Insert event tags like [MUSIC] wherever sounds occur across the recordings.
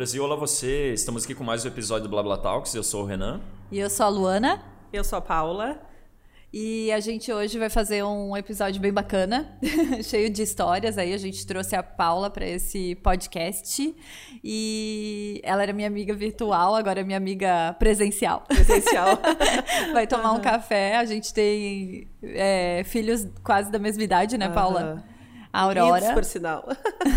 Brasil, olá você. Estamos aqui com mais um episódio do Blá Blá Talks. Eu sou o Renan. E eu sou a Luana. Eu sou a Paula. E a gente hoje vai fazer um episódio bem bacana, [LAUGHS] cheio de histórias. Aí a gente trouxe a Paula para esse podcast. E ela era minha amiga virtual, agora é minha amiga presencial. Presencial. [LAUGHS] vai tomar um café. A gente tem é, filhos quase da mesma idade, né, Paula? A Aurora. Por sinal.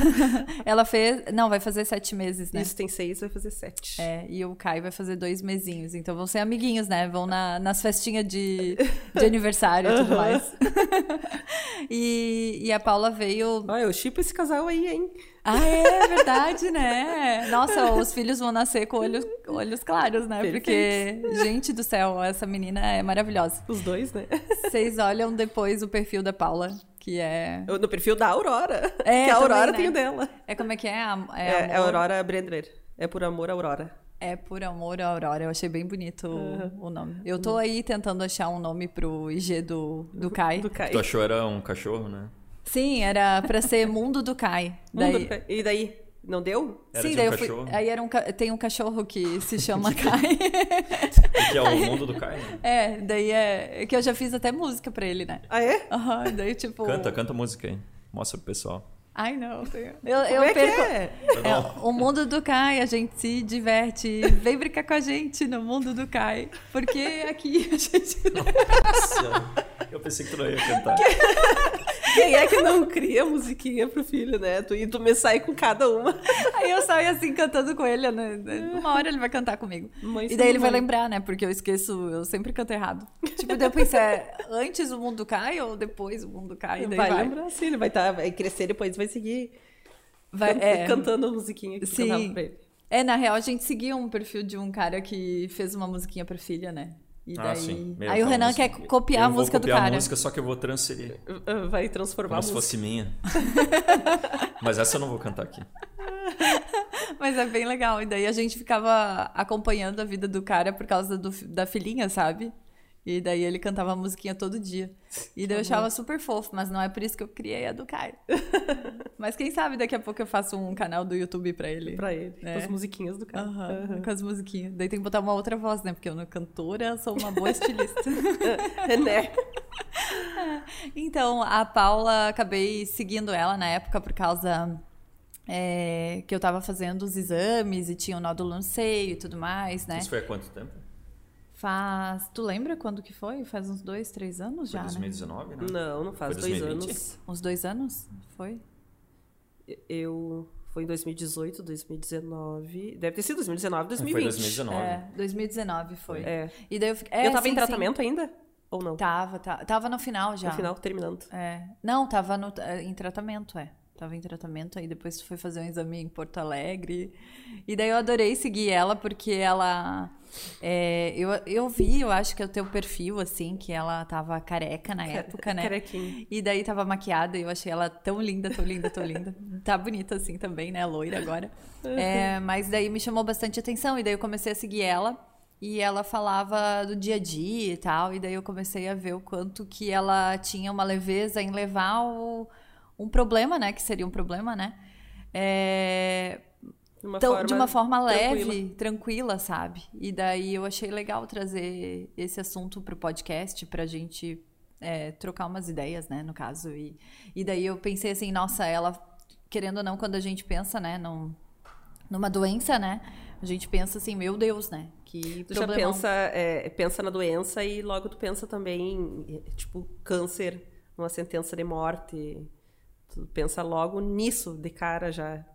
[LAUGHS] ela fez. Não, vai fazer sete meses, né? Isso tem seis, vai fazer sete. É, e o Caio vai fazer dois mesinhos. Então vão ser amiguinhos, né? Vão na, nas festinhas de, [LAUGHS] de aniversário e tudo mais. [LAUGHS] e, e a Paula veio. Ah, eu chipo esse casal aí, hein? Ah, é verdade, né? Nossa, os filhos vão nascer com olhos, olhos claros, né? Perfeito. Porque, gente do céu, essa menina é maravilhosa. Os dois, né? Vocês olham depois o perfil da Paula que é. No perfil da Aurora. É, [LAUGHS] que a Aurora também, né? tem o dela. É como é que é? É, é, é Aurora Brendler. É por amor Aurora. É por amor Aurora. Eu achei bem bonito uhum. o nome. Eu tô aí tentando achar um nome pro IG do, do Kai. Do Kai. Tu achou era um cachorro, né? Sim, era pra ser Mundo do Kai. Daí... Mundo, e daí? Não deu? Era Sim, daí um eu fui. Aí era um, tem um cachorro que se chama [LAUGHS] Kai. que é o mundo do Kai, né? [LAUGHS] É, daí é. Que eu já fiz até música pra ele, né? Ah, é? Aham, uhum, daí tipo. Canta, canta música aí. Mostra pro pessoal. Ai, não. Eu, eu é perco. É? É, o mundo do Kai, a gente se diverte. Vem brincar com a gente no mundo do Kai. Porque aqui a gente. Nossa, eu pensei que tu não ia cantar. Quem é que não cria musiquinha pro filho, né? Tu, e tu me sai com cada uma. Aí eu saio assim cantando com ele, né? Uma hora ele vai cantar comigo. Mãe e daí ele vai lembrar, né? Porque eu esqueço, eu sempre canto errado. Tipo, depois é antes o mundo cai ou depois o mundo cai? Vai, vai, lembrar, sim, ele vai, tá, vai crescer depois vai seguir vai, é, cantando a musiquinha que sim. cantava pra ele. É, na real, a gente seguia um perfil de um cara que fez uma musiquinha pra filha, né? E ah, daí... Ah, sim. Meu, aí o Renan quer copiar a música do cara. copiar a música, só que eu vou transferir. Vai transformar Como se fosse minha. [LAUGHS] Mas essa eu não vou cantar aqui. Mas é bem legal. E daí a gente ficava acompanhando a vida do cara por causa do, da filhinha, sabe? E daí ele cantava a musiquinha todo dia. E daí eu achava super fofo, mas não é por isso que eu criei a do Caio. [LAUGHS] mas quem sabe daqui a pouco eu faço um canal do YouTube pra ele. Pra ele, né? com as musiquinhas do Caio. Uhum, uhum. Com as musiquinhas. Daí tem que botar uma outra voz, né? Porque eu, não cantora, sou uma boa estilista. [LAUGHS] é, né? [LAUGHS] Então, a Paula, acabei seguindo ela na época por causa... É, que eu tava fazendo os exames e tinha um nódulo no seio e tudo mais, né? Isso foi há quanto tempo? Faz. Tu lembra quando que foi? Faz uns dois, três anos foi já, 2019, né? né? Não, não faz dois anos. Uns dois anos? Foi? Eu. Foi em 2018, 2019. Deve ter sido 2019, 2020. Foi 2019. É, 2019 foi. É. E daí eu fiquei. É, eu tava sim, em tratamento sim. ainda? Ou não? Tava, tava. Tava no final já. No final, terminando. É. Não, tava no, em tratamento, é. Tava em tratamento, aí depois foi fazer um exame em Porto Alegre. E daí eu adorei seguir ela, porque ela é, eu, eu vi, eu acho que é o teu perfil, assim, que ela tava careca na época, né? Carequinha. E daí tava maquiada e eu achei ela tão linda, tão linda, tão linda. [LAUGHS] tá bonita assim também, né? Loira agora. É, mas daí me chamou bastante atenção e daí eu comecei a seguir ela. E ela falava do dia a dia e tal. E daí eu comecei a ver o quanto que ela tinha uma leveza em levar o, um problema, né? Que seria um problema, né? É, de uma, então, forma, de uma forma leve, tranquila. tranquila. sabe? E daí eu achei legal trazer esse assunto para o podcast, para a gente é, trocar umas ideias, né, no caso. E, e daí eu pensei assim, nossa, ela, querendo ou não, quando a gente pensa, né, num, numa doença, né, a gente pensa assim, meu Deus, né, que Tu já pensa, é, pensa na doença e logo tu pensa também, tipo, câncer, uma sentença de morte. Tu pensa logo nisso de cara já.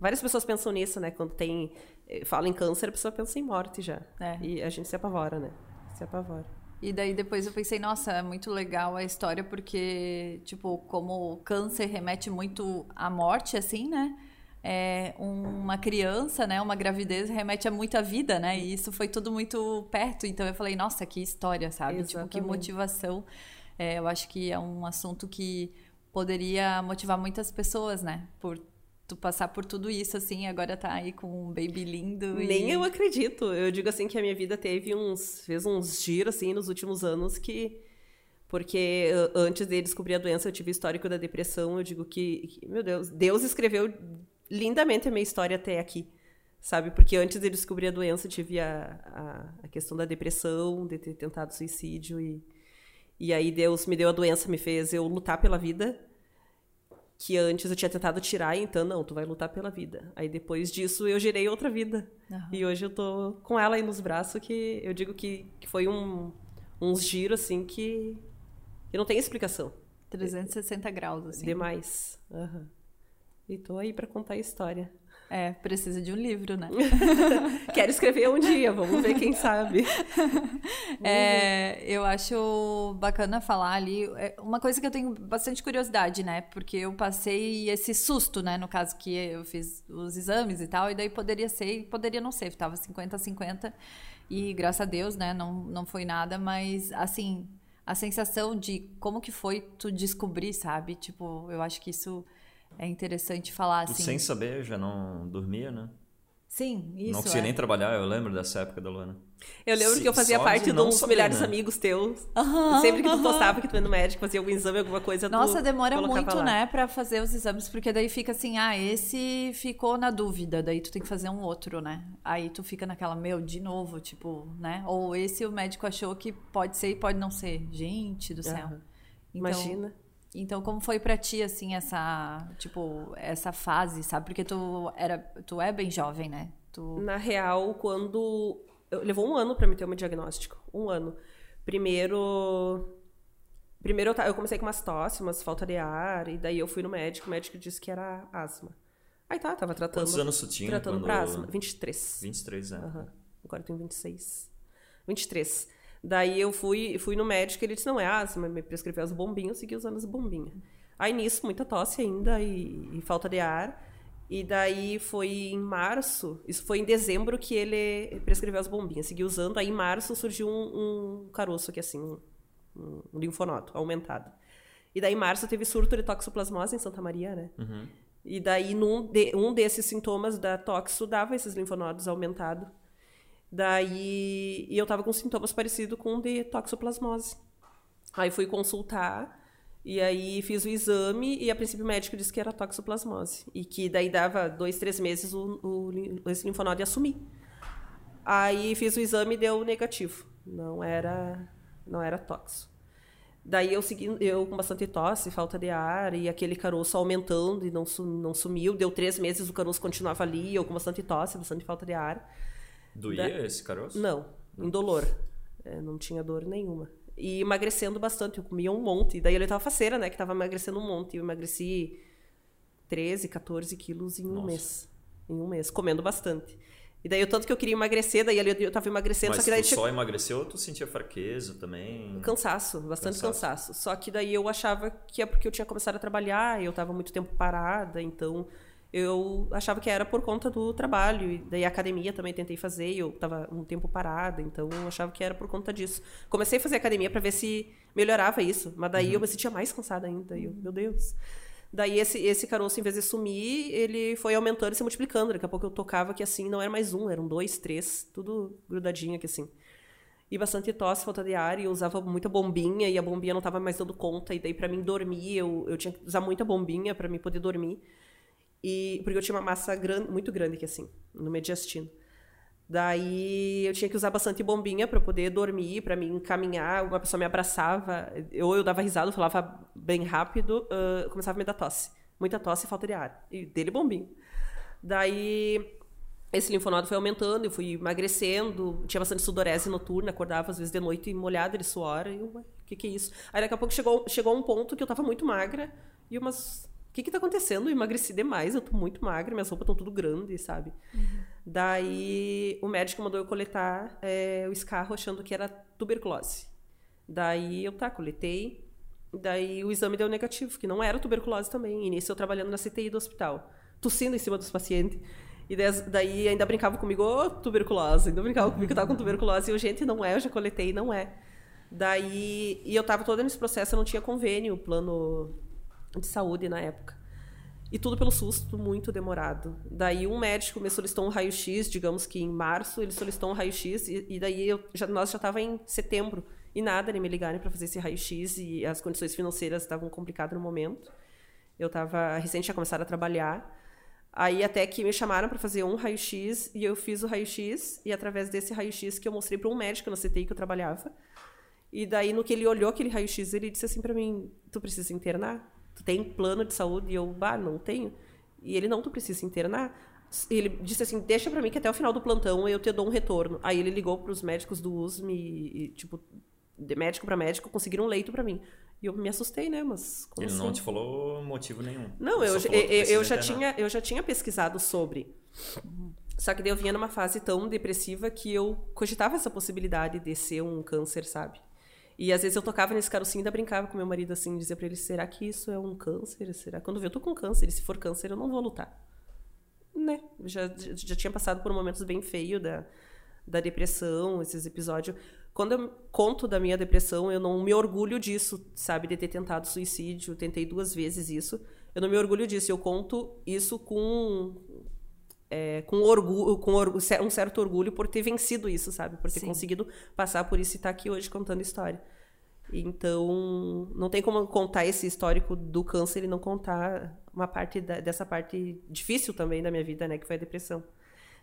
Várias pessoas pensam nisso, né? Quando tem. Eh, fala em câncer, a pessoa pensa em morte já. É. E a gente se apavora, né? Se apavora. E daí depois eu pensei, nossa, é muito legal a história, porque, tipo, como o câncer remete muito à morte, assim, né? É, uma criança, né? Uma gravidez remete a muita vida, né? E isso foi tudo muito perto. Então eu falei, nossa, que história, sabe? Exatamente. Tipo, que motivação. É, eu acho que é um assunto que poderia motivar muitas pessoas, né? Por tu passar por tudo isso, assim, agora tá aí com um baby lindo. E... Nem eu acredito. Eu digo assim que a minha vida teve uns. fez uns giros, assim, nos últimos anos que. Porque antes de descobrir a doença, eu tive histórico da depressão. Eu digo que, que meu Deus, Deus escreveu lindamente a minha história até aqui. sabe? Porque antes de descobrir a doença, eu tive a, a, a, questão da depressão, de ter tentado suicídio. E, e aí Deus me deu a doença, me fez eu lutar pela vida. Que antes eu tinha tentado tirar, então, não, tu vai lutar pela vida. Aí depois disso eu gerei outra vida. Uhum. E hoje eu tô com ela aí nos braços, que eu digo que, que foi um, uns giros, assim, que, que não tem explicação. 360 graus, assim. Demais. Uhum. E tô aí para contar a história. É, precisa de um livro, né? [LAUGHS] Quero escrever um dia, vamos ver quem sabe. [LAUGHS] É, eu acho bacana falar ali. É, uma coisa que eu tenho bastante curiosidade, né? Porque eu passei esse susto, né? No caso que eu fiz os exames e tal, e daí poderia ser e poderia não ser. Tava 50 a 50 e graças a Deus, né? Não, não foi nada, mas assim, a sensação de como que foi tu descobrir, sabe? Tipo, eu acho que isso é interessante falar assim. sem saber, já não dormia, né? Sim, isso. Não conseguia é. nem trabalhar, eu lembro dessa época da Luana. Eu lembro Se, que eu fazia parte de uns melhores né? amigos teus. Uhum, Sempre que tu postava que tu ia no médico, fazia algum exame, alguma coisa. Nossa, demora muito, lá. né, pra fazer os exames, porque daí fica assim, ah, esse ficou na dúvida, daí tu tem que fazer um outro, né? Aí tu fica naquela, meu, de novo, tipo, né? Ou esse o médico achou que pode ser e pode não ser. Gente do céu. Uhum. Então, Imagina. Então, como foi para ti assim essa, tipo, essa fase, sabe? Porque tu era, tu é bem jovem, né? Tu... Na real, quando levou um ano para me ter um diagnóstico, um ano. Primeiro Primeiro eu, eu comecei com umas tosse, umas falta de ar, e daí eu fui no médico, o médico disse que era asma. Aí tá, tava tratando. Quantos anos tu tinha? Tratando quando... pra asma. 23. 23 anos. Uhum. Agora eu tenho 26. 23. Daí eu fui, fui no médico e ele disse: não é asma, me prescreveu as bombinhas, eu segui usando as bombinhas. Aí nisso, muita tosse ainda e, e, falta de ar. E daí foi em março, isso foi em dezembro que ele prescreveu as bombinhas, segui usando. Aí em março surgiu um, um caroço aqui, assim, um, um, linfonodo aumentado. E daí em março teve surto de toxoplasmose em Santa Maria, né? Uhum. E daí num de, um desses sintomas da toxo dava esses linfonodos aumentados. Daí, eu tava com sintomas parecidos com de toxoplasmose. Aí fui consultar e aí fiz o exame e a princípio o médico disse que era toxoplasmose e que daí dava dois, três meses o, o esse linfonodo ia sumir. Aí fiz o exame e deu negativo, não era não era toxo. Daí eu segui, eu com bastante tosse, falta de ar e aquele caroço aumentando e não, não sumiu. Deu três meses, o caroço continuava ali, eu com bastante tosse, bastante falta de ar. Doía da... esse caroço? Não, indolor. É, não tinha dor nenhuma. E emagrecendo bastante, eu comia um monte. Daí ele tava faceira, né? Que tava emagrecendo um monte. Eu emagreci 13, 14 quilos em um Nossa. mês. Em um mês, comendo bastante. E daí, o tanto que eu queria emagrecer, daí eu tava emagrecendo, Mas só que daí... tu só emagreceu ou tu sentia fraqueza também? Cansaço, bastante cansaço. cansaço. Só que daí eu achava que é porque eu tinha começado a trabalhar, eu tava muito tempo parada, então eu achava que era por conta do trabalho. E daí a academia também tentei fazer, eu estava um tempo parada, então eu achava que era por conta disso. Comecei a fazer academia para ver se melhorava isso, mas daí uhum. eu me sentia mais cansada ainda. Eu, meu Deus. Daí esse, esse caroço, em vez de sumir, ele foi aumentando e se multiplicando. Daqui a pouco eu tocava que assim não era mais um, eram dois, três, tudo grudadinho aqui assim. E bastante tosse, falta de ar, e eu usava muita bombinha, e a bombinha não estava mais dando conta, e daí para mim dormir, eu, eu tinha que usar muita bombinha para mim poder dormir. E, porque eu tinha uma massa grande, muito grande aqui, assim, no mediastino. Daí eu tinha que usar bastante bombinha para poder dormir, para me encaminhar. Uma pessoa me abraçava, ou eu dava risada, falava bem rápido, uh, começava a me dar tosse. Muita tosse e falta de ar. E dele bombinho. Daí esse linfonodo foi aumentando, eu fui emagrecendo, tinha bastante sudorese noturna, acordava às vezes de noite molhada de suor. E o que, que é isso? Aí daqui a pouco chegou, chegou um ponto que eu tava muito magra e umas que que tá acontecendo? Eu emagreci demais, eu tô muito magra, minhas roupas estão tudo grandes, sabe? Uhum. Daí o médico mandou eu coletar é, o escarro achando que era tuberculose. Daí eu, tá, coletei. Daí o exame deu negativo, que não era tuberculose também. E nisso eu trabalhando na CTI do hospital, tossindo em cima dos pacientes. E daí ainda brincava comigo, ô, oh, tuberculose. Ainda brincava comigo que eu tava com tuberculose. E eu, gente, não é, eu já coletei, não é. Daí, e eu tava todo nesse processo, eu não tinha convênio, plano de saúde na época. E tudo pelo susto, muito demorado. Daí um médico me solicitou um raio-x, digamos que em março, ele solicitou um raio-x, e, e, daí eu, já, nós já estava em setembro, e nada, ele me ligaram para fazer esse raio-x, e as condições financeiras estavam complicadas no momento. Eu estava recente, tinha começado a trabalhar. Aí até que me chamaram para fazer um raio-x e eu fiz o raio-x e através desse raio-x que eu mostrei para um médico na CTI que eu trabalhava. E daí no que ele olhou aquele raio-x, ele disse assim para mim: "Tu precisa internar? Tu tem plano de saúde?" E eu: "Bah, não tenho". E ele: "Não, tu precisa internar". Ele disse assim: "Deixa para mim que até o final do plantão eu te dou um retorno". Aí ele ligou para os médicos do USM e, tipo de médico para médico conseguiram um leito para mim. E eu me assustei, né? Mas Ele assim? não te falou motivo nenhum. Não, eu, eu, eu, já tinha, eu já tinha pesquisado sobre. Só que daí eu vinha numa fase tão depressiva que eu cogitava essa possibilidade de ser um câncer, sabe? E às vezes eu tocava nesse carocinho e ainda brincava com meu marido assim, dizia para ele: será que isso é um câncer? Será? Quando eu tô com câncer, e se for câncer, eu não vou lutar. Né? Já, já tinha passado por momentos bem feios da, da depressão, esses episódios. Quando eu conto da minha depressão, eu não me orgulho disso, sabe? De ter tentado suicídio, tentei duas vezes isso. Eu não me orgulho disso. Eu conto isso com é, com orgulho, com um certo orgulho por ter vencido isso, sabe? Por ter Sim. conseguido passar por isso e estar tá aqui hoje contando história. Então, não tem como contar esse histórico do câncer e não contar uma parte da, dessa parte difícil também da minha vida, né? Que foi a depressão.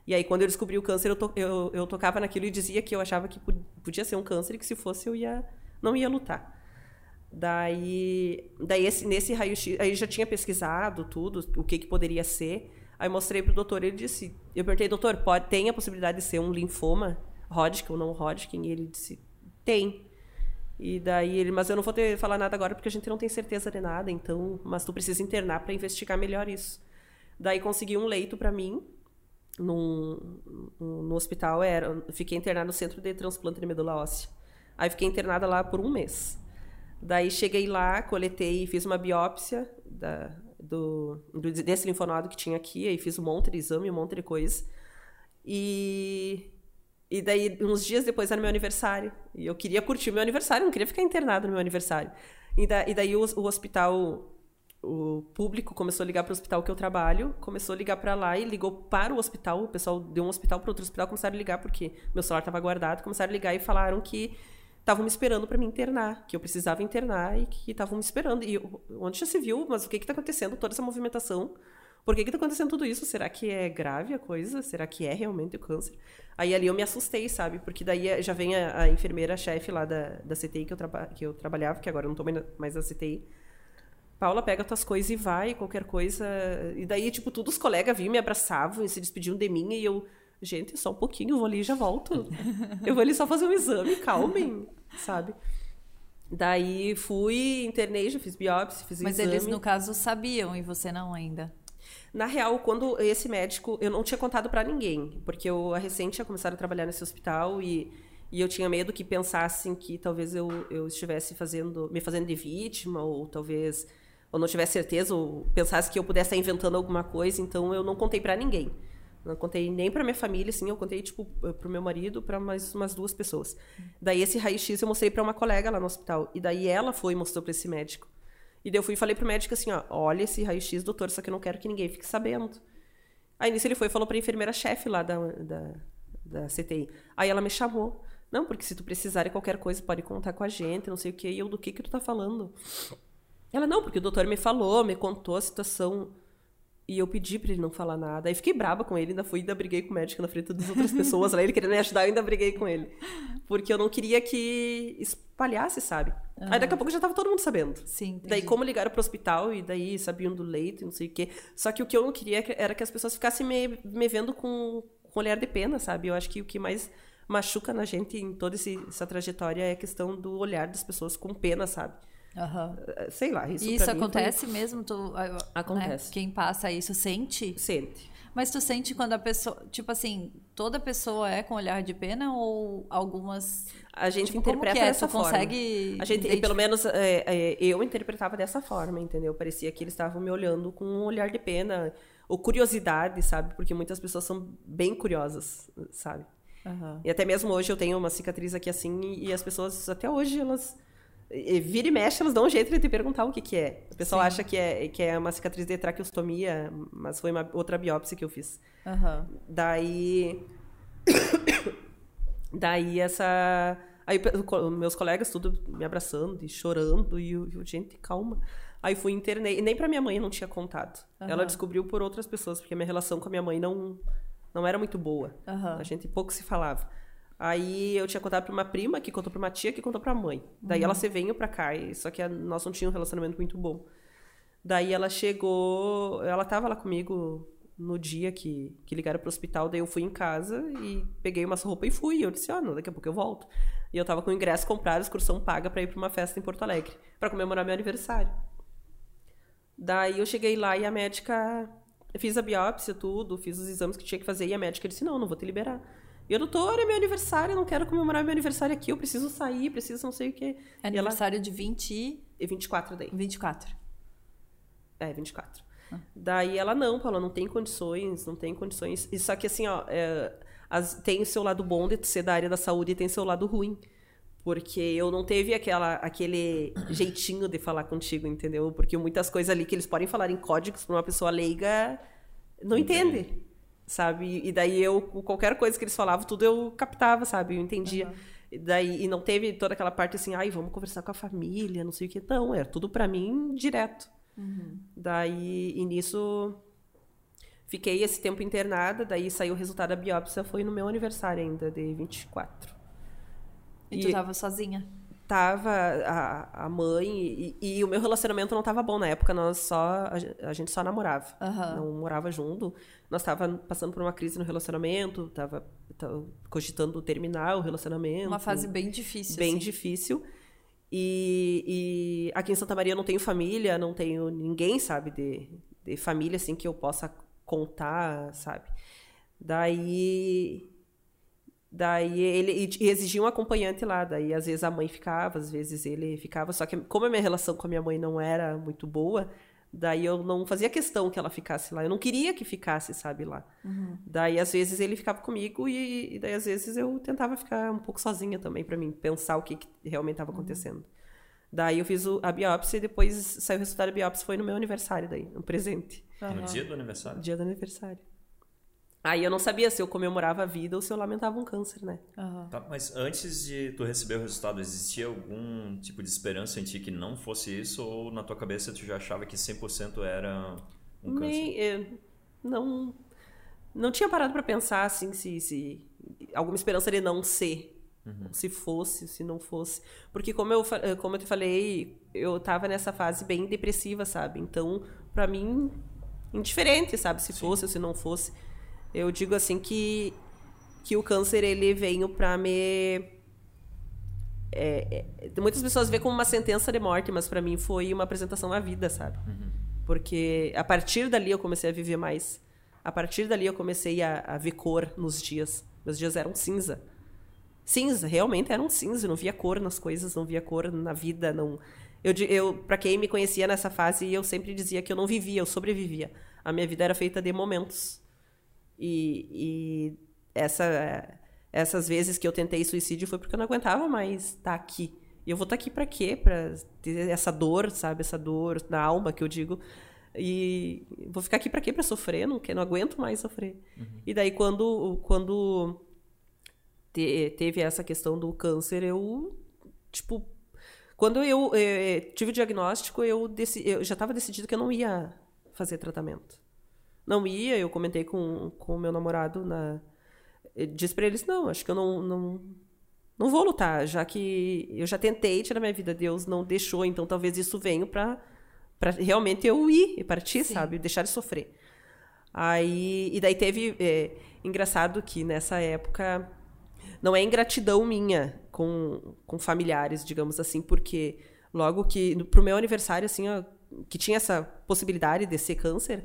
E aí, quando eu descobri o câncer, eu, to, eu, eu tocava naquilo e dizia que eu achava que podia ser um câncer e que se fosse eu ia não ia lutar. Daí, daí esse, nesse raio-x, aí já tinha pesquisado tudo, o que, que poderia ser. Aí mostrei pro doutor, ele disse, eu perguntei, doutor, pode, tem a possibilidade de ser um linfoma Hodgkin ou não Hodgkin? E ele disse, tem. E daí ele, mas eu não vou falar nada agora porque a gente não tem certeza de nada, então, mas tu precisa internar para investigar melhor isso. Daí consegui um leito para mim num, no hospital, era, fiquei internada no centro de transplante de medula óssea. Aí fiquei internada lá por um mês. Daí cheguei lá, coletei e fiz uma biópsia da, do, do, desse linfonodo que tinha aqui, aí fiz um monte de exame, um monte de coisa. E, e daí, uns dias depois, era meu aniversário. E eu queria curtir meu aniversário, não queria ficar internada no meu aniversário. E, da, e daí o, o hospital o público começou a ligar para o hospital que eu trabalho, começou a ligar para lá e ligou para o hospital. O pessoal deu um hospital para outro hospital, começaram a ligar porque meu celular estava guardado, começaram a ligar e falaram que estavam me esperando para me internar, que eu precisava internar e que estavam me esperando. E onde já se viu, mas o que está acontecendo? Toda essa movimentação. Por que está acontecendo tudo isso? Será que é grave a coisa? Será que é realmente o câncer? Aí ali eu me assustei, sabe? Porque daí já vem a, a enfermeira-chefe lá da, da CTI que eu, que eu trabalhava, que agora eu não estou mais na CTI Paula, pega tuas coisas e vai, qualquer coisa. E daí, tipo, todos os colegas vinham, me abraçavam e se despediam de mim. E eu, gente, só um pouquinho, eu vou ali e já volto. eu vou ali só fazer um exame, calmem, sabe? Daí fui, internei, já fiz biópsia, fiz Mas exame. eles, no caso, sabiam e você não ainda? Na real, quando esse médico, eu não tinha contado para ninguém, porque eu recente tinha começado a trabalhar nesse hospital e, e eu tinha medo que pensassem que talvez eu, eu estivesse fazendo, me fazendo de vítima ou talvez ou não tivesse certeza, ou pensasse que eu pudesse estar inventando alguma coisa, então eu não contei para ninguém. Não contei nem para minha família, assim, eu contei tipo pro meu marido, para mais umas duas pessoas. Daí esse raio-x eu mostrei para uma colega lá no hospital, e daí ela foi e mostrou para esse médico. E daí eu fui e falei pro médico assim, ó, olha esse raio-x, doutor, só que eu não quero que ninguém fique sabendo. Aí nisso ele foi e falou para a enfermeira-chefe lá da, da, da CTI. Aí ela me chamou. Não, porque se tu precisar de qualquer coisa, pode contar com a gente, não sei o quê. E eu, do que que tu tá falando? Ela, não, porque o doutor me falou, me contou a situação. E eu pedi pra ele não falar nada. Aí fiquei braba com ele, ainda fui, ainda briguei com o médico na frente das outras pessoas lá. Ele querendo me ajudar, eu ainda briguei com ele. Porque eu não queria que espalhasse, sabe? Uhum. Aí daqui a pouco já tava todo mundo sabendo. Sim. Entendi. Daí, como ligaram pro hospital, e daí sabiam do leito e não sei o quê. Só que o que eu não queria era que as pessoas ficassem me, me vendo com, com olhar de pena, sabe? Eu acho que o que mais machuca na gente em toda esse, essa trajetória é a questão do olhar das pessoas com pena, sabe? Uhum. Sei lá, isso Isso acontece foi... mesmo? Tu, né, acontece. Né? Quem passa isso sente? Sente. Mas tu sente quando a pessoa, tipo assim, toda pessoa é com olhar de pena ou algumas a gente tipo, interpreta é? dessa tu forma. consegue a gente, pelo menos é, é, eu interpretava dessa forma, entendeu? Parecia que eles estavam me olhando com um olhar de pena ou curiosidade, sabe? Porque muitas pessoas são bem curiosas, sabe? Uhum. E até mesmo hoje eu tenho uma cicatriz aqui assim e, e as pessoas até hoje elas e vira e mexe, elas dão um jeito de te perguntar o que, que é. O pessoal Sim. acha que é, que é uma cicatriz de traqueostomia, mas foi uma outra biópsia que eu fiz. Uhum. Daí. [COUGHS] Daí essa. Aí meus colegas tudo me abraçando e chorando e eu, eu, gente, calma. Aí fui internei, e nem pra minha mãe eu não tinha contado. Ela Aham. descobriu por outras pessoas, porque a minha relação com a minha mãe não não era muito boa. Aham. A gente pouco se falava. Aí eu tinha contado pra uma prima, que contou pra uma tia, que contou pra mãe. Daí ela se veio pra cá, e, só que a, nós não tínhamos um relacionamento muito bom. Daí ela chegou, ela tava lá comigo no dia que, que ligaram pro hospital, daí eu fui em casa e peguei umas roupas e fui. Eu disse, ó, não, daqui a pouco eu volto. E eu tava com o ingresso comprado, excursão paga pra ir pra uma festa em Porto Alegre, pra comemorar meu aniversário. Daí eu cheguei lá e a médica. Fiz a biópsia, tudo, fiz os exames que tinha que fazer, e a médica disse: não, não vou te liberar. E eu, doutora, é meu aniversário, eu não quero comemorar meu aniversário aqui, eu preciso sair, preciso não sei o quê. É E ela. aniversário de 20 e E 24 daí. 24. É, 24. Daí ela, não, Paula, não tem condições, não tem condições. E só que assim, ó, é, as- tem o seu lado bom de ser da área da saúde e tem seu lado ruim. Porque eu não teve aquela, aquele jeitinho de falar contigo, entendeu? Porque muitas coisas ali que eles podem falar em códigos para uma pessoa leiga não entende, sabe? E daí eu, qualquer coisa que eles falavam, tudo eu captava, sabe? Eu entendia. E daí, e não teve toda aquela parte assim, ai, vamos conversar com a família, não sei o que. Não, era tudo para mim direto. Daí, e nisso, fiquei esse tempo internada, daí saiu o resultado da biópsia, foi no meu aniversário ainda, de 24. E, tu E- tava sozinha. Tava a, a mãe e, e o meu relacionamento não tava bom na época, nós só a, gen- a gente só namorava, Aham. não morava junto. Nós tava passando por uma crise no relacionamento, tava, tava cogitando terminar o relacionamento. Uma fase bem difícil. bem assim. difícil. E, e aqui em Santa Maria eu não tenho família, não tenho ninguém, sabe, de, de família assim que eu possa contar, sabe? Daí daí ele e, exigia um acompanhante lá, daí às vezes a mãe ficava, às vezes ele ficava, só que como a minha relação com a minha mãe não era muito boa, daí eu não fazia questão que ela ficasse lá, eu não queria que ficasse, sabe, lá. Daí às vezes ele ficava comigo e, e daí às vezes eu tentava ficar um pouco sozinha também pra mim pensar o que, que realmente estava acontecendo. Daí eu fiz o- a biópsia e depois saiu o resultado da biópsia foi no meu aniversário daí, um presente, No dia do aniversário? dia do aniversário. Aí eu não sabia se eu comemorava a vida ou se eu lamentava um câncer, né? Aham. Tá, mas antes de tu receber o resultado, existia algum tipo de esperança em ti que não fosse isso? Ou na tua cabeça tu já achava que 100% era um câncer? Nem, eh, não não tinha parado pra pensar assim se, se alguma esperança de não ser se fosse se não fosse porque como eu como eu te falei eu tava nessa fase bem depressiva sabe então pra mim indiferente sabe se fosse ou se não fosse eu digo assim que que o câncer ele veio pra me é, é, muitas pessoas vê como uma sentença de morte mas pra mim foi uma apresentação à vida sabe porque a partir dali eu comecei a viver mais. A partir dali eu comecei a, a ver cor nos dias. Meus dias eram cinza. Cinza, realmente eram cinza. Eu não via cor nas coisas, não via cor na vida. Não. Eu, eu para quem me conhecia nessa fase, eu sempre dizia que eu não vivia, eu sobrevivia. A minha vida era feita de momentos. E, e essa, essas vezes que eu tentei suicídio foi porque eu não aguentava mais estar aqui. E eu vou estar aqui para quê? Para ter essa dor, sabe? Essa dor na alma que eu digo. E vou ficar aqui para quê? Para sofrer? Não, não aguento mais sofrer. E daí quando quando te- teve essa questão do câncer, eu tipo quando eu eh, tive o diagnóstico, eu, deci- eu já estava decidido que eu não ia fazer tratamento. Não ia, eu comentei com com o meu namorado na eu disse para eles não, acho que eu não, não não vou lutar, já que eu já tentei tirar minha vida, Deus não deixou, então talvez isso venha para para realmente eu ir e partir, Sim. sabe, deixar de sofrer. Aí e daí teve é, engraçado que nessa época não é ingratidão minha com, com familiares, digamos assim, porque logo que pro meu aniversário assim, ó, que tinha essa possibilidade de ser câncer,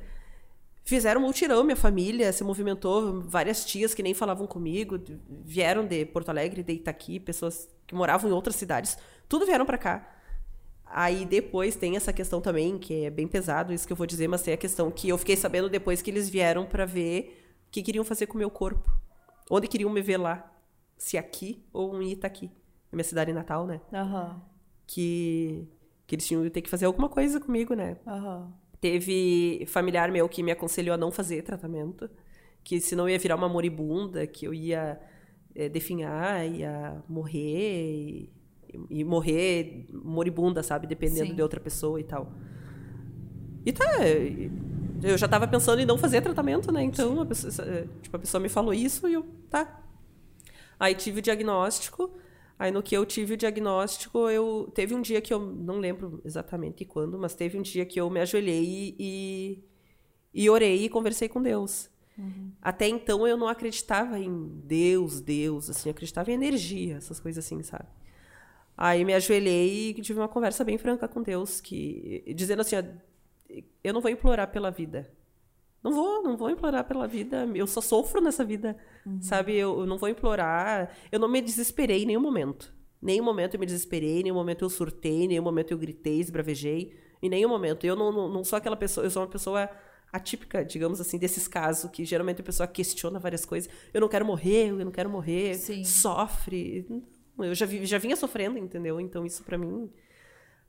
fizeram multirão, minha família se movimentou, várias tias que nem falavam comigo, vieram de Porto Alegre, de Itaqui, pessoas que moravam em outras cidades, tudo vieram para cá. Aí depois tem essa questão também, que é bem pesado isso que eu vou dizer, mas tem a questão que eu fiquei sabendo depois que eles vieram para ver o que queriam fazer com o meu corpo. Onde queriam me ver lá. Se aqui ou em Itaqui. Na minha cidade natal, né? Aham. Que, que eles tinham que ter que fazer alguma coisa comigo, né? Aham. Teve familiar meu que me aconselhou a não fazer tratamento, que senão eu ia virar uma moribunda, que eu ia é, definhar, ia morrer e, e morrer moribunda, sabe? Dependendo Sim. de outra pessoa e tal. E tá. Eu já tava pensando em não fazer tratamento, né? Então, a pessoa, tipo, a pessoa me falou isso e eu, tá. Aí tive o diagnóstico. Aí no que eu tive o diagnóstico, eu teve um dia que eu não lembro exatamente quando, mas teve um dia que eu me ajoelhei e, e orei e conversei com Deus. Até então eu não acreditava em Deus, Deus, assim, eu acreditava em energia, essas coisas assim, sabe? Aí me ajoelhei e tive uma conversa bem franca com Deus, que dizendo assim, ó, eu não vou implorar pela vida. Não vou, não vou implorar pela vida. Eu só sofro nessa vida, sabe? Eu, eu não vou implorar. Eu não me desesperei em nenhum momento. Nenhum momento eu me desesperei, nenhum momento eu surtei, nenhum momento eu gritei, esbravejei. Em nenhum momento. Eu não, não, não sou aquela pessoa, eu sou uma pessoa atípica, digamos assim, desses casos que geralmente a pessoa questiona várias coisas. Eu não quero morrer, eu não quero morrer, Sim. sofre. Eu já, vi, já vinha sofrendo, entendeu? Então isso pra mim.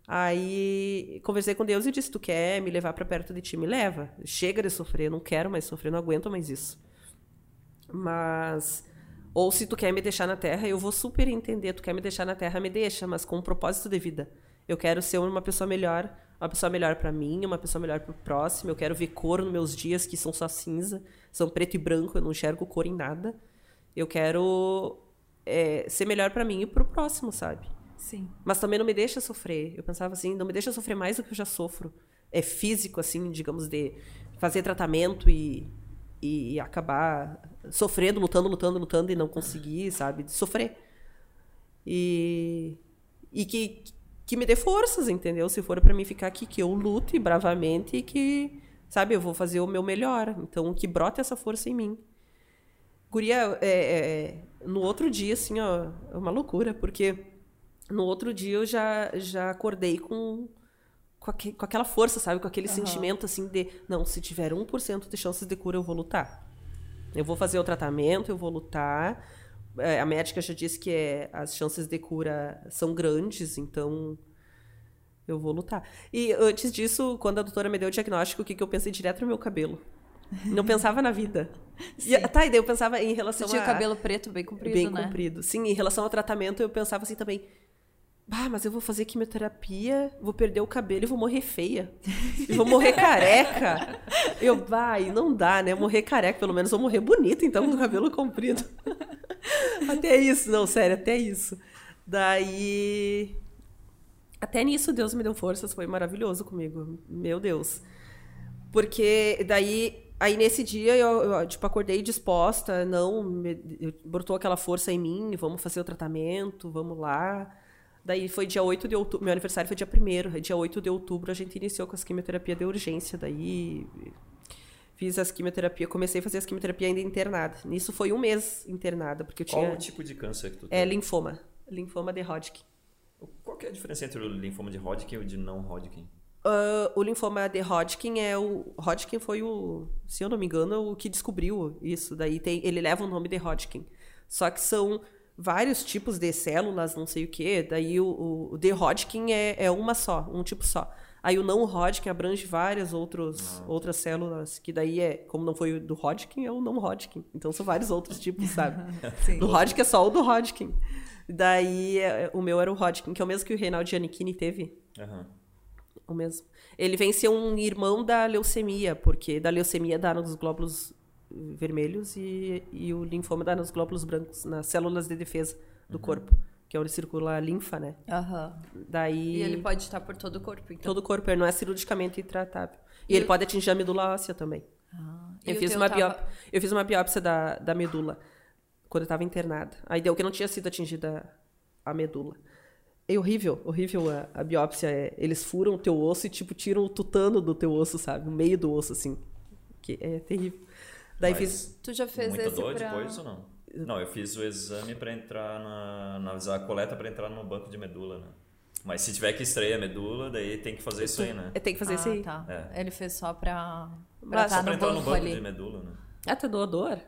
Aí conversei com Deus e disse: Tu quer me levar pra perto de ti? Me leva. Chega de sofrer, não quero mais sofrer, não aguento mais isso. Mas. Ou se tu quer me deixar na terra, eu vou super entender. Tu quer me deixar na terra, me deixa, mas com um propósito de vida. Eu quero ser uma pessoa melhor, uma pessoa melhor pra mim, uma pessoa melhor pro próximo. Eu quero ver cor nos meus dias que são só cinza, são preto e branco, eu não enxergo cor em nada. Eu quero é, ser melhor pra mim e pro próximo, sabe? Sim. Mas também não me deixa sofrer. Eu pensava assim, não me deixa sofrer mais do que eu já sofro. É físico, assim, digamos, de fazer tratamento e, e acabar sofrendo, lutando, lutando, lutando e não conseguir, sabe? De sofrer. E, e que, que me dê forças, entendeu? Se for pra mim ficar aqui, que eu lute bravamente e que, sabe, eu vou fazer o meu melhor. Então, que brote essa força em mim. Guria, é, é, no outro dia, assim, ó, é uma loucura, porque no outro dia eu já, já acordei com, com, com aquela força, sabe? Com aquele sentimento, assim, de, não, se tiver 1% de chances de cura, eu vou lutar. Eu vou fazer o tratamento, eu vou lutar. É, a médica já disse que é, as chances de cura são grandes, então eu vou lutar. E antes disso, quando a doutora me deu o diagnóstico, o que, que eu pensei direto no meu cabelo? Não pensava na vida. [LAUGHS] E, tá, e daí eu pensava em relação Você tinha a... o cabelo preto bem comprido, bem né? comprido. Sim, em relação ao tratamento, eu pensava assim também. Ah, mas eu vou fazer quimioterapia, vou perder o cabelo e vou morrer feia. E vou morrer careca. Eu, vai, não dá, né? Morrer careca, pelo menos vou morrer bonita, então, com o cabelo comprido. Até isso, não, sério, até isso. Daí. Até nisso Deus me deu forças, foi maravilhoso comigo. Meu Deus. Porque daí, aí nesse dia eu, eu, tipo, acordei disposta, não, me, eu- botou aquela força em mim, vamos fazer o tratamento, vamos lá. Daí foi dia 8 de outubro, meu aniversário foi dia 1 dia 8 de outubro a gente iniciou com as quimioterapia de urgência, daí fiz as quimioterapia, comecei a fazer as quimioterapia ainda internada. Nisso foi um mês internada, porque eu Qual tinha o tipo de câncer que tu é tem? linfoma, linfoma de Hodgkin. Qual que é a diferença entre o linfoma de Hodgkin e o de não Hodgkin? Ah, o linfoma de Hodgkin é o. Hodgkin foi o, se eu não me engano, o que descobriu isso. Daí tem, ele leva o nome de Hodgkin. Só que são vários tipos de células, não sei o quê. Daí o, o, de Hodgkin é, é uma só, um tipo só. Aí o não Hodgkin abrange várias outros, outras células, que daí é, como não foi o do Hodgkin, é o não Hodgkin. Então são vários outros tipos, sabe? [LAUGHS] Do Hodgkin é só o do Hodgkin. Daí é, o meu era o Hodgkin, que é o mesmo que o Reinaldo Giannichini teve. Aham. O mesmo. Ele vem ser um irmão da leucemia, porque da leucemia dá nos glóbulos vermelhos e, e o linfoma dá nos glóbulos brancos, nas células de defesa do corpo, que é onde circula a linfa, né? Aham. Daí E ele pode estar por todo o corpo, então. todo o corpo, ele não é cirurgicamente intratável. E, ele pode atingir a medula óssea também. Ah, e Eu o fiz, uma tava- biópsia, eu fiz uma biópsia da, da medula quando eu estava internada. Aí deu que não tinha sido atingida a medula. É horrível, horrível a, a biópsia. É, eles furam o teu osso e, tipo, tiram o tutano do teu osso, sabe? O meio do osso, assim. Que é terrível. Daí Mas fiz... Tu já fez Muita esse dor pra... depois ou não? Não, eu fiz o exame pra entrar na, na a coleta pra entrar no banco de medula, né? Mas se tiver que extrair a medula, daí tem que fazer isso aí, né? É, tem que fazer ah, isso aí. tá. É. Ele fez só pra, pra tá Só pra no entrar no banco ali. de medula, né? Ah, tu doou dor?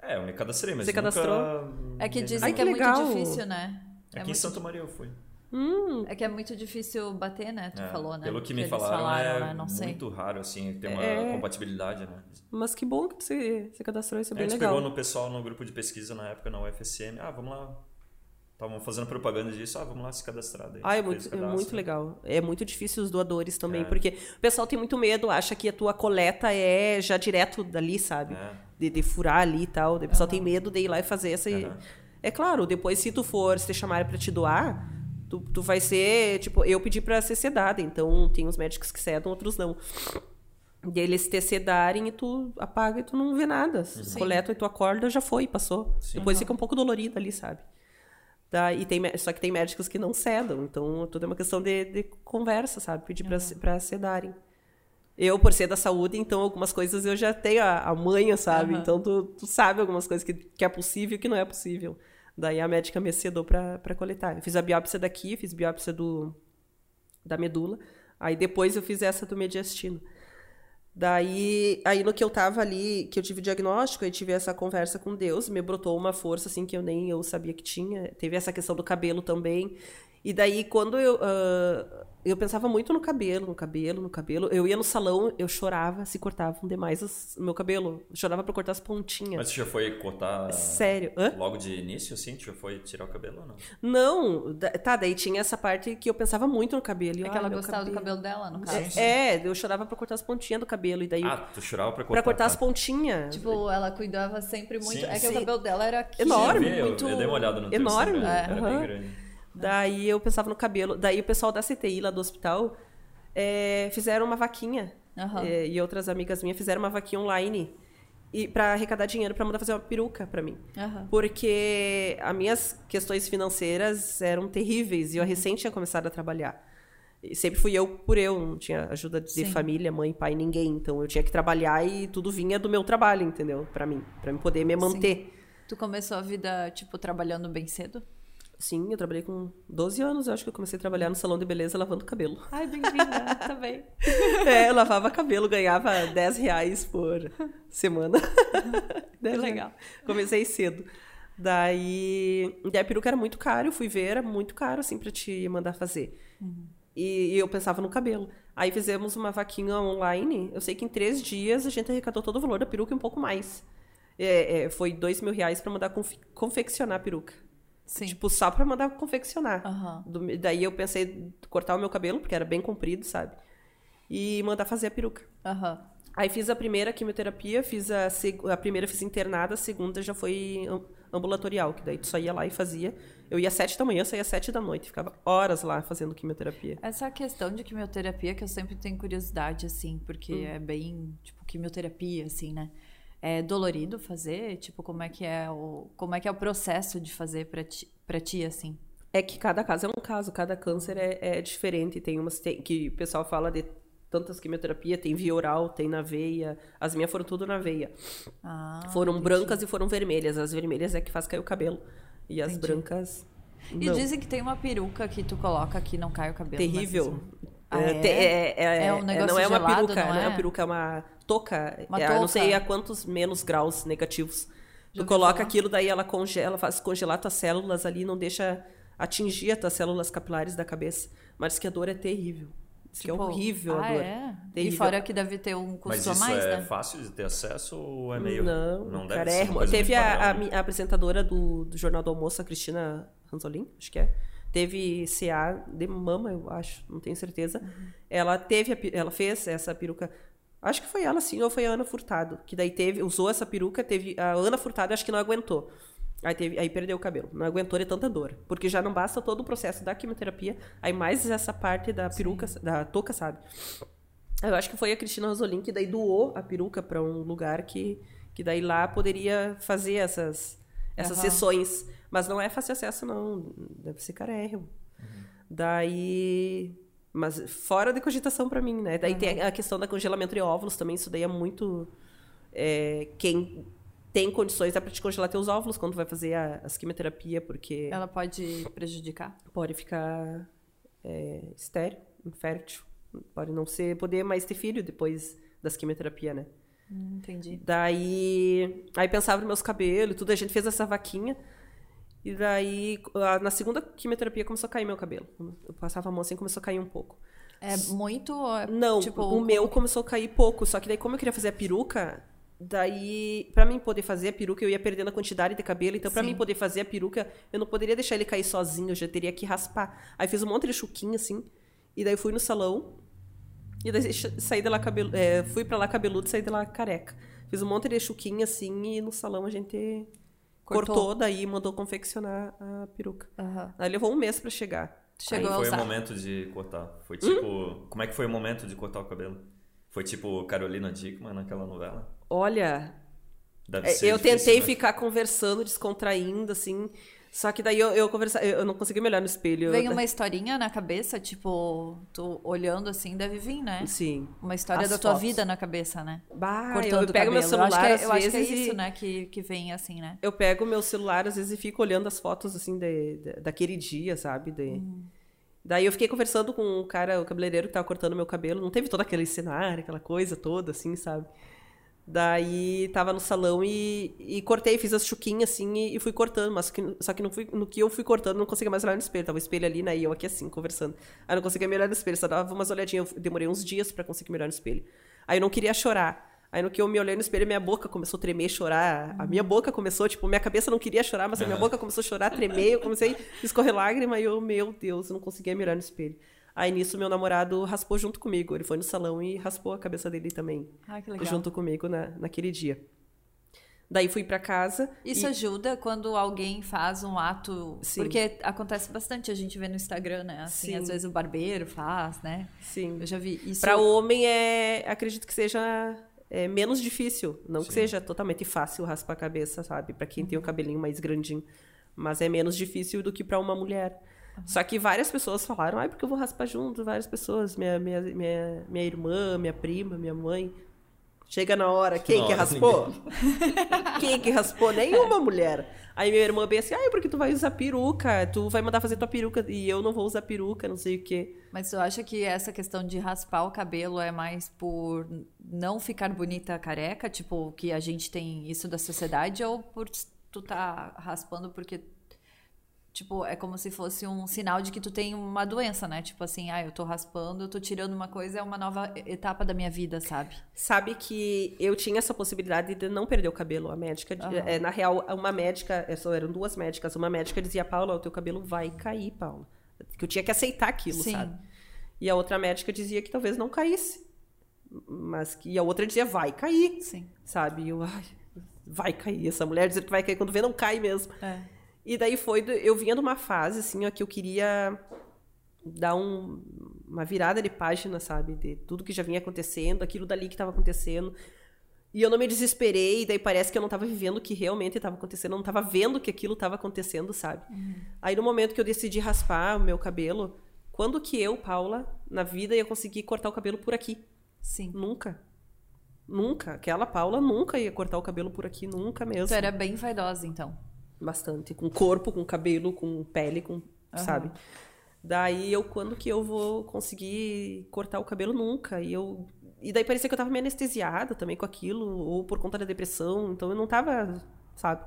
É, eu me cadastrei, mas Você nunca... cadastrou? É que dizem Ai, que, que é legal. muito difícil, né? É Aqui em muito Santa Maria eu fui. Hum, É que é muito difícil bater, né? Tu É, falou, né? Pelo que me eles falaram, é né? Não sei. muito raro, assim, ter uma É. compatibilidade, né? mas que bom que você, você cadastrou isso, é A bem gente legal. pegou no pessoal no grupo de pesquisa na época, na UFSM, ah, vamos lá. Estavam fazendo propaganda disso, ah, vamos lá se cadastrar. Daí Ah, é muito, é cadastro. muito legal. É muito difícil os doadores também, É. porque o pessoal tem muito medo, acha que a tua coleta é já direto dali, sabe? É. De, de furar ali e tal. O pessoal tem medo de ir lá e fazer essa. Aham. É claro, depois, se tu for, se te chamarem pra te doar, tu, tu vai ser. Tipo, eu pedi pra ser sedada, então tem uns médicos que cedam, outros não. E eles te sedarem e tu apaga e tu não vê nada. Sim. Coleta e tu acorda, já foi, passou. Sim. Depois fica um pouco dolorido ali, sabe? Tá, e tem, só que tem médicos que não cedam, então tudo é uma questão de, de conversa, sabe? Pedir pra, se- pra sedarem. Eu, por ser da saúde, então algumas coisas eu já tenho a, a manha, sabe? Aham. Então tu, tu sabe algumas coisas que, que é possível e que não é possível. Daí a médica me sedou pra coletar. Eu fiz a biópsia daqui, fiz biópsia do, da medula. Aí depois eu fiz essa do mediastino. Daí, aí no que eu tava ali, que eu tive diagnóstico, eu tive essa conversa com Deus, me brotou uma força assim que eu nem eu sabia que tinha. Teve essa questão do cabelo também. E daí quando eu ah, eu pensava muito no cabelo, no cabelo, no cabelo, eu ia no salão, eu chorava se cortavam demais o meu cabelo. Eu chorava pra cortar as pontinhas. Mas tu já foi cortar Sério? Hã? logo de início, assim? Tu já foi tirar o cabelo ou não? Não, tá, daí tinha essa parte que eu pensava muito no cabelo. E, É que ela gostava do cabelo dela, no caso. Sim, sim. É, eu chorava pra cortar as pontinhas do cabelo. E daí, Ah, tu chorava pra cortar. pra cortar as tá. pontinhas. Tipo, ela cuidava sempre muito. Sim, é que sim. o cabelo dela era aqui, Enorme, eu vi, muito. Eu, dei uma olhada no teu Enorme. Instagram, É. Era Aham. bem grande. Daí eu pensava no cabelo. Daí o pessoal da CTI lá do hospital é, fizeram uma vaquinha. Aham. É, e outras amigas minhas fizeram uma vaquinha online. E para arrecadar dinheiro para mandar fazer uma peruca para mim. Aham. Porque as minhas questões financeiras eram terríveis e eu recém tinha começado a trabalhar. E sempre fui eu por eu, não tinha ajuda de Sim. família, mãe, pai, ninguém. Então eu tinha que trabalhar e tudo vinha do meu trabalho, entendeu? Para mim, para me poder me manter. Tu começou a vida, tipo, trabalhando bem cedo? Sim, eu trabalhei com 12 anos, eu acho que eu comecei a trabalhar no salão de beleza lavando cabelo. Ai, bem-vinda, [LAUGHS] também. É, eu lavava cabelo, ganhava 10 reais por semana. [LAUGHS] 10 legal. Comecei cedo. Daí, daí a peruca era muito caro, eu fui ver, era muito caro, assim, pra te mandar fazer. E, e eu pensava no cabelo. Aí fizemos uma vaquinha online, eu sei que em três dias a gente arrecadou todo o valor da peruca e um pouco mais. É, é, foi dois mil reais pra mandar confe- confeccionar a peruca. Sim. Tipo, só pra mandar confeccionar. Aham. Do- daí eu pensei em cortar o meu cabelo, porque era bem comprido, sabe? E mandar fazer a peruca. Aham. Aí fiz a primeira quimioterapia, fiz a, a primeira fiz internada, a segunda já foi am- ambulatorial, que daí tu só ia lá e fazia. Eu ia às sete da manhã, saía às sete da noite, ficava horas lá fazendo quimioterapia. Essa questão de quimioterapia que eu sempre tenho curiosidade, assim, porque Hum. é bem, tipo, quimioterapia, assim, né? É dolorido fazer? Tipo, como é que é o, como é que é o processo de fazer pra ti, pra ti assim? É que cada caso é um caso, cada câncer é, é diferente. Tem umas tem- que o pessoal fala de tantas quimioterapia, tem via oral, tem na veia. As minhas foram tudo na veia. Ah, foram entendi. brancas e foram vermelhas. As vermelhas é que faz cair o cabelo. E as Entendi. brancas. E não. dizem que tem uma peruca que tu coloca que não cai o cabelo. Terrível. Isso- Ah, É, é? é- é- É um é- negócio não é uma gelado, peruca, não não é é? uma peruca, é uma touca. Uma É, não sei a quantos menos graus negativos. Já tu coloca falar. aquilo, daí ela congela, faz congelar tuas células ali, não deixa atingir as tuas células capilares da cabeça. Mas diz que a dor é terrível. Diz que é Tipo, horrível ah, a dor. É? E Terrível. fora que deve ter um Mas custo a isso mais, é né? fácil de ter acesso ou é meio. Não, não deve cara, ser é, Teve a, a a apresentadora do, do Jornal do Almoço, a Cristina Ranzolin, acho que é. Teve CA de mama, eu acho, não tenho certeza. Uhum. Ela teve, a ela fez essa peruca. Acho que foi ela sim, ou foi a Ana Furtado, que daí teve, usou essa peruca, teve a Ana Furtado, acho que não aguentou. Aí, teve, aí perdeu o cabelo. Não aguentou de tanta dor. Porque já não basta todo o processo da quimioterapia, aí mais essa parte da peruca, da touca, sabe? Eu acho que foi a Cristina Rosolin que daí doou a peruca para um lugar que, que daí lá poderia fazer essas, essas Aham. sessões. Mas não é fácil acesso, não. Deve ser carérrimo. Daí. Mas fora de cogitação para mim, né? Daí tem a questão da congelamento de óvulos também. Isso daí é muito. é, quem tem condições dá pra te congelar teus óvulos quando vai fazer a, as quimioterapia, porque Ela pode prejudicar? pode ficar é, estéreo, infértil. Pode não ser, poder mais ter filho depois das quimioterapia, né? Hum, entendi. Daí, aí pensava nos meus cabelos tudo, a gente fez essa vaquinha. E daí, na segunda quimioterapia começou a cair meu cabelo. Eu passava a mão assim, começou a cair um pouco. É muito. é, Não, tipo, o meu começou a cair pouco. Só que daí, como eu queria fazer a peruca, daí, pra mim poder fazer a peruca, eu ia perdendo a quantidade de cabelo. Então, pra Sim. mim poder fazer a peruca, eu não poderia deixar ele cair sozinho, eu já teria que raspar. Aí fiz um monte de chuquinha, assim. E daí fui no salão. E daí saí de lá cabelo, é, fui pra lá cabeludo e saí de lá careca. Fiz um monte de chuquinha, assim, e no salão a gente Cortou. cortou, daí mandou confeccionar a peruca. Aham. Aí levou um mês pra chegar. Chegou Como a foi o momento de cortar? Foi tipo. Como é que foi o momento de cortar o cabelo? Foi tipo Carolina Dickman naquela novela? Olha, Deve É, ser eu difícil, tentei né? ficar conversando, descontraindo, assim. Só que daí eu, eu conversava, eu não consegui me olhar no espelho. Vem uma historinha na cabeça, tipo, tu olhando assim, deve vir, né? Sim. Uma história As da tua fotos. vida na cabeça, né? Bah, Cortando eu, pego meu cabelo. celular eu acho que é, eu acho que é isso, e- né, que, que vem assim, né? Eu pego meu celular às vezes e fico olhando as fotos assim de, de- daquele dia, sabe? De- Hum. Daí eu fiquei conversando com o cara, o cabeleireiro que tava cortando meu cabelo. Não teve todo aquele cenário, aquela coisa toda, assim, sabe? Daí tava no salão e, e cortei, fiz as chuquinhas assim e, e fui cortando, mas que- só que no, fui- no que eu fui cortando não conseguia mais olhar no espelho. Tava o espelho ali, né? E eu aqui assim, conversando. Aí não conseguia me olhar no espelho, só dava umas olhadinhas. Eu demorei uns dias pra conseguir me olhar no espelho. Aí eu não queria chorar. Aí no que eu me olhei no espelho, minha boca começou a tremer, chorar. A minha boca começou, tipo, minha cabeça não queria chorar, mas a minha boca começou a chorar, tremer. Eu comecei a escorrer lágrima e eu, meu Deus, eu não conseguia me olhar no espelho. Aí nisso meu namorado raspou junto comigo. Ele foi no salão e raspou a cabeça dele também. Ah, que legal. Junto comigo na, naquele dia. Daí fui pra casa. Isso e- ajuda quando alguém faz um ato. Sim. Porque acontece bastante, a gente vê no Instagram, né? Assim, Sim. às vezes o barbeiro faz, né? Sim. Eu já vi isso. Pra homem é. Acredito que seja é, menos difícil. Não que Sim. seja totalmente fácil raspar a cabeça, sabe? Pra quem tem o cabelinho mais grandinho. Mas é menos difícil do que pra uma mulher. Só que várias pessoas falaram, ai, porque eu vou raspar junto, várias pessoas, minha, minha, minha, minha irmã, minha prima, minha mãe. Chega na hora, quem Na que hora, raspou? quem que raspou? Nenhuma mulher. Aí minha irmã bem assim, ai, porque tu vai usar peruca, tu vai mandar fazer tua peruca e eu não vou usar peruca, não sei o quê. Mas tu acha que essa questão de raspar o cabelo é mais por não ficar bonita careca? Tipo, que a gente tem isso da sociedade? Ou por tu tá raspando porque. Tipo, é como se fosse um sinal de que tu tem uma doença, né? Tipo assim, ah, eu tô raspando, eu tô tirando uma coisa, é uma nova etapa da minha vida, sabe? Sabe que eu tinha essa possibilidade de não perder o cabelo. A médica, Aham. é, na real, uma médica, é, só eram duas médicas. Uma médica dizia, Paula, o teu cabelo vai cair, Paula. Que eu tinha que aceitar aquilo, Sim. sabe? E a outra médica dizia que talvez não caísse. Mas que e a outra dizia, vai cair, Sim. sabe? E eu, ai, vai cair. Essa mulher dizendo que vai cair quando vê, não cai mesmo. É. E daí foi, eu vinha de uma fase, assim, ó, que eu queria dar um- uma virada de página, sabe? De tudo que já vinha acontecendo, aquilo dali que estava acontecendo. E eu não me desesperei, e daí parece que eu não estava vivendo o que realmente estava acontecendo, eu não estava vendo que aquilo estava acontecendo, sabe? Aí no momento que eu decidi raspar o meu cabelo, quando que eu, Paula, na vida ia conseguir cortar o cabelo por aqui? Sim. Nunca. Nunca. Aquela Paula nunca ia cortar o cabelo por aqui, nunca mesmo. Tu era bem vaidosa, então. Bastante. Com corpo, com cabelo, com pele, com. Aham. Sabe? Daí eu, quando que eu vou conseguir cortar o cabelo? Nunca. E eu. E daí parecia que eu tava meio anestesiada também com aquilo, ou por conta da depressão. Então eu não tava, sabe?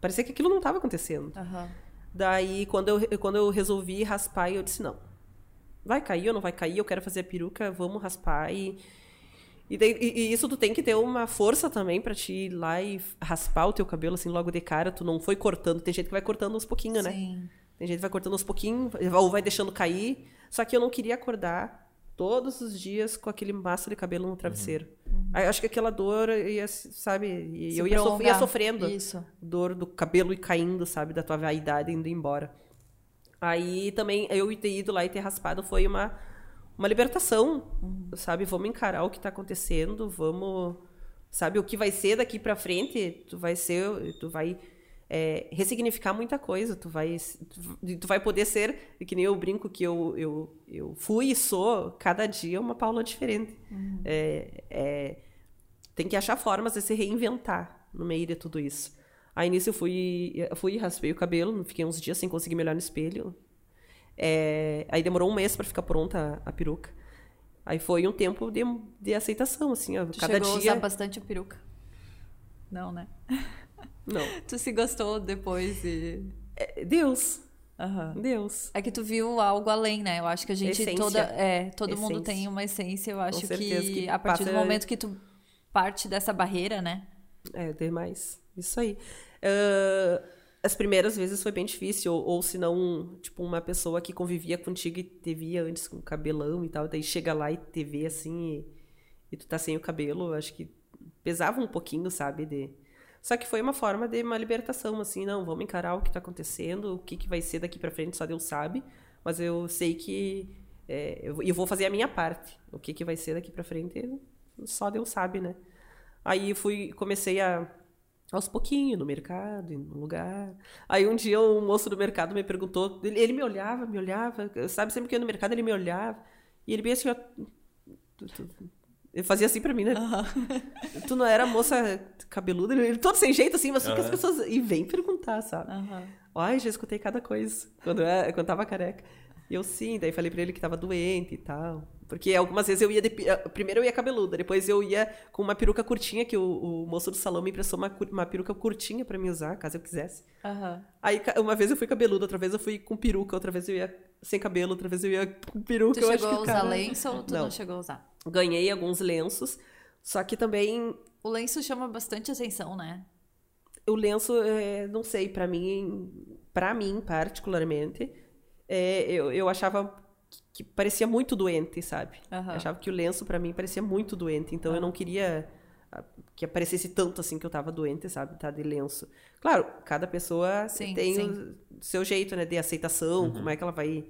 Parecia que aquilo não tava acontecendo. Aham. Daí, quando eu, quando eu resolvi raspar, eu disse, não. Vai cair ou não vai cair? Eu quero fazer a peruca, vamos raspar. E, e, daí- e- e isso tu tem que ter uma força também pra te ir lá e raspar o teu cabelo, assim, logo de cara. Tu não foi cortando. Tem gente que vai cortando aos pouquinhos, né? Sim. Tem gente que vai cortando aos pouquinhos, ou vai deixando cair. Só que eu não queria acordar todos os dias com aquele maço de cabelo no travesseiro. Aí eu acho que aquela dor ia, sabe, eu ia, sof- ia sofrendo Isso. dor do cabelo e caindo, sabe, da tua vaidade indo embora. Aí também eu ter ido lá e ter raspado foi uma uma libertação, sabe? Vamos encarar o que tá acontecendo, vamos, sabe, o que vai ser daqui pra frente, tu vai ser, tu vai é, ressignificar muita coisa, tu vai tu, tu vai poder ser, que nem eu brinco que eu, eu, eu fui e sou cada dia uma Paula diferente. É, é, tem que achar formas de se reinventar no meio de tudo isso. Aí nisso eu fui, eu fui e raspei o cabelo, fiquei uns dias sem conseguir me olhar no espelho. É, aí demorou um mês para ficar pronta a, a peruca. Aí foi um tempo de, de aceitação, assim, ó, Tu cada chegou a dia. usar bastante a peruca. Não, né? [LAUGHS] Não. Tu se gostou depois e. É, Deus. Aham. Deus. É que tu viu algo além, né? Eu acho que a gente Essência. toda. É, todo mundo Essência. tem uma essência. Eu acho que, que a partir do momento que tu parte dessa barreira, né? É, demais. Isso aí. Ah, as primeiras vezes foi bem difícil, ou, ou se não, tipo, uma pessoa que convivia contigo e te via antes com cabelão e tal, daí chega lá e te vê assim e, e tu tá sem o cabelo, acho que pesava um pouquinho, sabe? De... Só que foi uma forma de uma libertação, assim, não, vamos encarar o que tá acontecendo, o que, que vai ser daqui pra frente, só Deus sabe, mas eu sei que é, eu, eu vou fazer a minha parte. O que, que vai ser daqui pra frente, só Deus sabe, né? Aí fui, comecei a aos pouquinhos no mercado, em um lugar. Aí um dia um moço do mercado me perguntou, ele, ele me olhava, me olhava, sabe, sempre que eu ia no mercado ele me olhava, e ele bem assim, ó, tu- tu- ele fazia assim pra mim, né? Tu não era moça cabeluda, ele todo sem jeito assim, mas só que as pessoas e vem perguntar, sabe? Aham. Ai, já escutei cada coisa quando eu, quando tava careca. E eu sim, daí falei pra ele que tava doente e tal. Porque algumas vezes eu ia. de eh, primeiro eu ia cabeluda, depois eu ia com uma peruca curtinha, que o, o moço do salão me emprestou uma, uma peruca curtinha pra me usar, caso eu quisesse. Aham. Aí uma vez eu fui cabeluda, outra vez eu fui com peruca, outra vez eu ia sem cabelo, outra vez eu ia com peruca. Tu eu chegou acho a usar cara- lenço ou tu não. Não. chegou a usar? Ganhei alguns lenços, só que também O lenço chama bastante atenção, né? o lenço, é, não sei, pra mim, para mim particularmente, é, eu, eu achava que parecia muito doente, sabe? Eu achava que o lenço pra mim parecia muito doente, então eu não queria ah, que aparecesse tanto assim que eu tava doente, sabe? Tá de lenço. Claro, cada pessoa Sim, tem sim. o seu jeito, né, de aceitação, como é que ela vai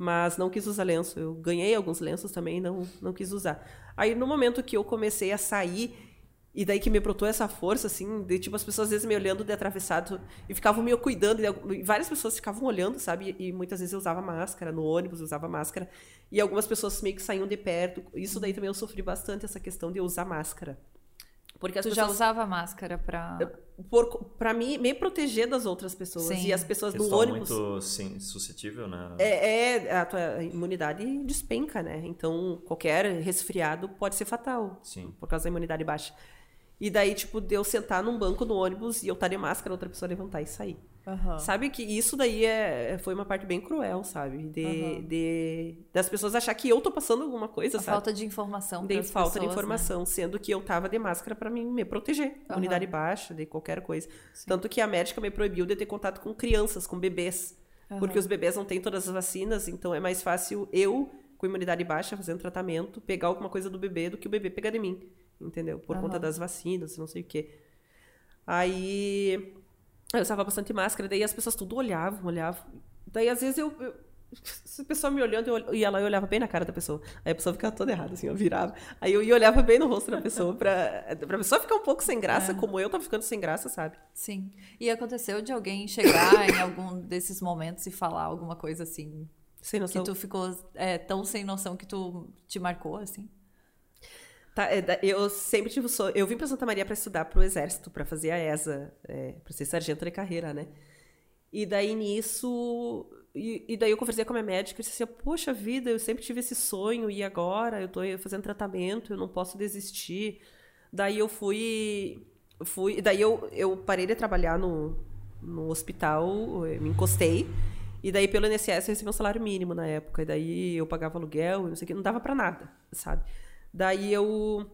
mas não quis usar lenço. Eu ganhei alguns lenços também, não não quis usar. Aí no momento que eu comecei a sair e daí que me brotou essa força, assim, de tipo, as pessoas às vezes me olhando de atravessado e ficavam me cuidando, e várias pessoas ficavam olhando, sabe? E, e muitas vezes eu usava máscara, no ônibus eu usava máscara, e algumas pessoas meio que saíam de perto. Isso daí também eu sofri bastante, essa questão de usar máscara. Porque as Tu já pessoas, usava máscara pra. por, pra mim, me proteger das outras pessoas. Sim. E as pessoas no Questão ônibus. muito sim, suscetível, né? É, é, a tua imunidade despenca, né? Então, qualquer resfriado pode ser fatal. Sim. Por causa da imunidade baixa. E daí, tipo, de eu sentar num banco no ônibus e eu estar de máscara, outra pessoa levantar e sair. Aham. Sabe que isso daí é, foi uma parte bem cruel, sabe? De, Aham. de das pessoas achar que eu tô passando alguma coisa, A sabe? falta de informação. de falta de pessoas, né? informação, sendo que eu tava de máscara pra mim me proteger, Aham. imunidade baixa, de qualquer coisa. Tanto que a médica me proibiu de ter contato com crianças, com bebês, porque os bebês não têm todas as vacinas, então é mais fácil eu, com imunidade baixa, fazendo tratamento, pegar alguma coisa do bebê do que o bebê pegar de mim, entendeu? Por conta Aham. das vacinas, não sei o quê. Aí eu usava bastante máscara, daí as pessoas tudo olhavam, olhavam. Daí às vezes eu, eu se a pessoa me olhando, eu ia lá e olhava bem na cara da pessoa. Aí a pessoa ficava toda errada, assim, eu virava. Aí eu ia e olhava bem no rosto da pessoa, pra, pra pessoa ficar um pouco sem graça, como eu tava ficando sem graça, sabe? Sim. E aconteceu de alguém chegar em algum desses momentos e falar alguma coisa assim Sem que noção. tu ficou é, tão sem noção que tu te marcou assim? Tá, é, eu sempre tive o. Eu vim pra Santa Maria pra estudar pro Exército, pra fazer a ESA, é, pra ser sargento de carreira, né? E daí nisso. E, e daí eu conversei com a minha médica e disse assim: Poxa vida, eu sempre tive esse sonho e agora eu tô fazendo tratamento, eu não posso desistir. Daí eu fui. fui daí eu, eu parei de trabalhar no, no hospital, eu me encostei. E daí pelo INSS eu recebi um salário mínimo na época. E daí eu pagava aluguel, não sei o que, não dava pra nada, sabe? Daí eu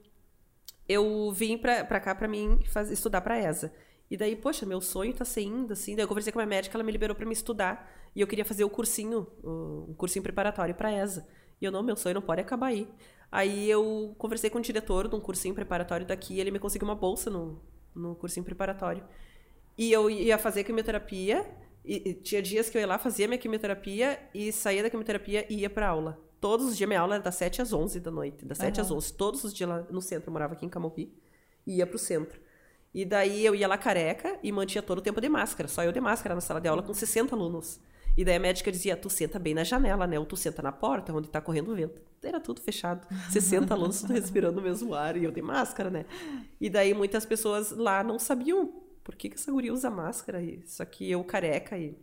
eu vim pra, cá pra mim faz, estudar pra ESA. E daí, poxa, meu sonho tá saindo, assim. Daí eu conversei com a minha médica, ela me liberou pra me estudar. E eu queria fazer o cursinho, um cursinho preparatório pra ESA. E eu, não, meu sonho não pode acabar aí. Aí eu conversei com o diretor de um cursinho preparatório daqui, ele me conseguiu uma bolsa no, no cursinho preparatório. E eu ia fazer quimioterapia, e, e tinha dias que eu ia lá, fazia minha quimioterapia, e saía da quimioterapia e ia pra aula. Todos os dias minha aula era das 7 às 11 da noite, das 7 às Aham. 11, todos os dias lá no centro, eu morava aqui em Camopi, e ia pro centro. E daí eu ia lá careca e mantinha todo o tempo de máscara, só eu de máscara na sala de aula com 60 alunos. E daí a médica dizia, tu senta bem na janela, né? Ou tu senta na porta, onde tá correndo o vento. Era tudo fechado. [LAUGHS] 60 alunos tudo respirando o mesmo ar e eu de máscara, né? E daí muitas pessoas lá não sabiam por que, que essa guria usa máscara. E- Só que eu careca e...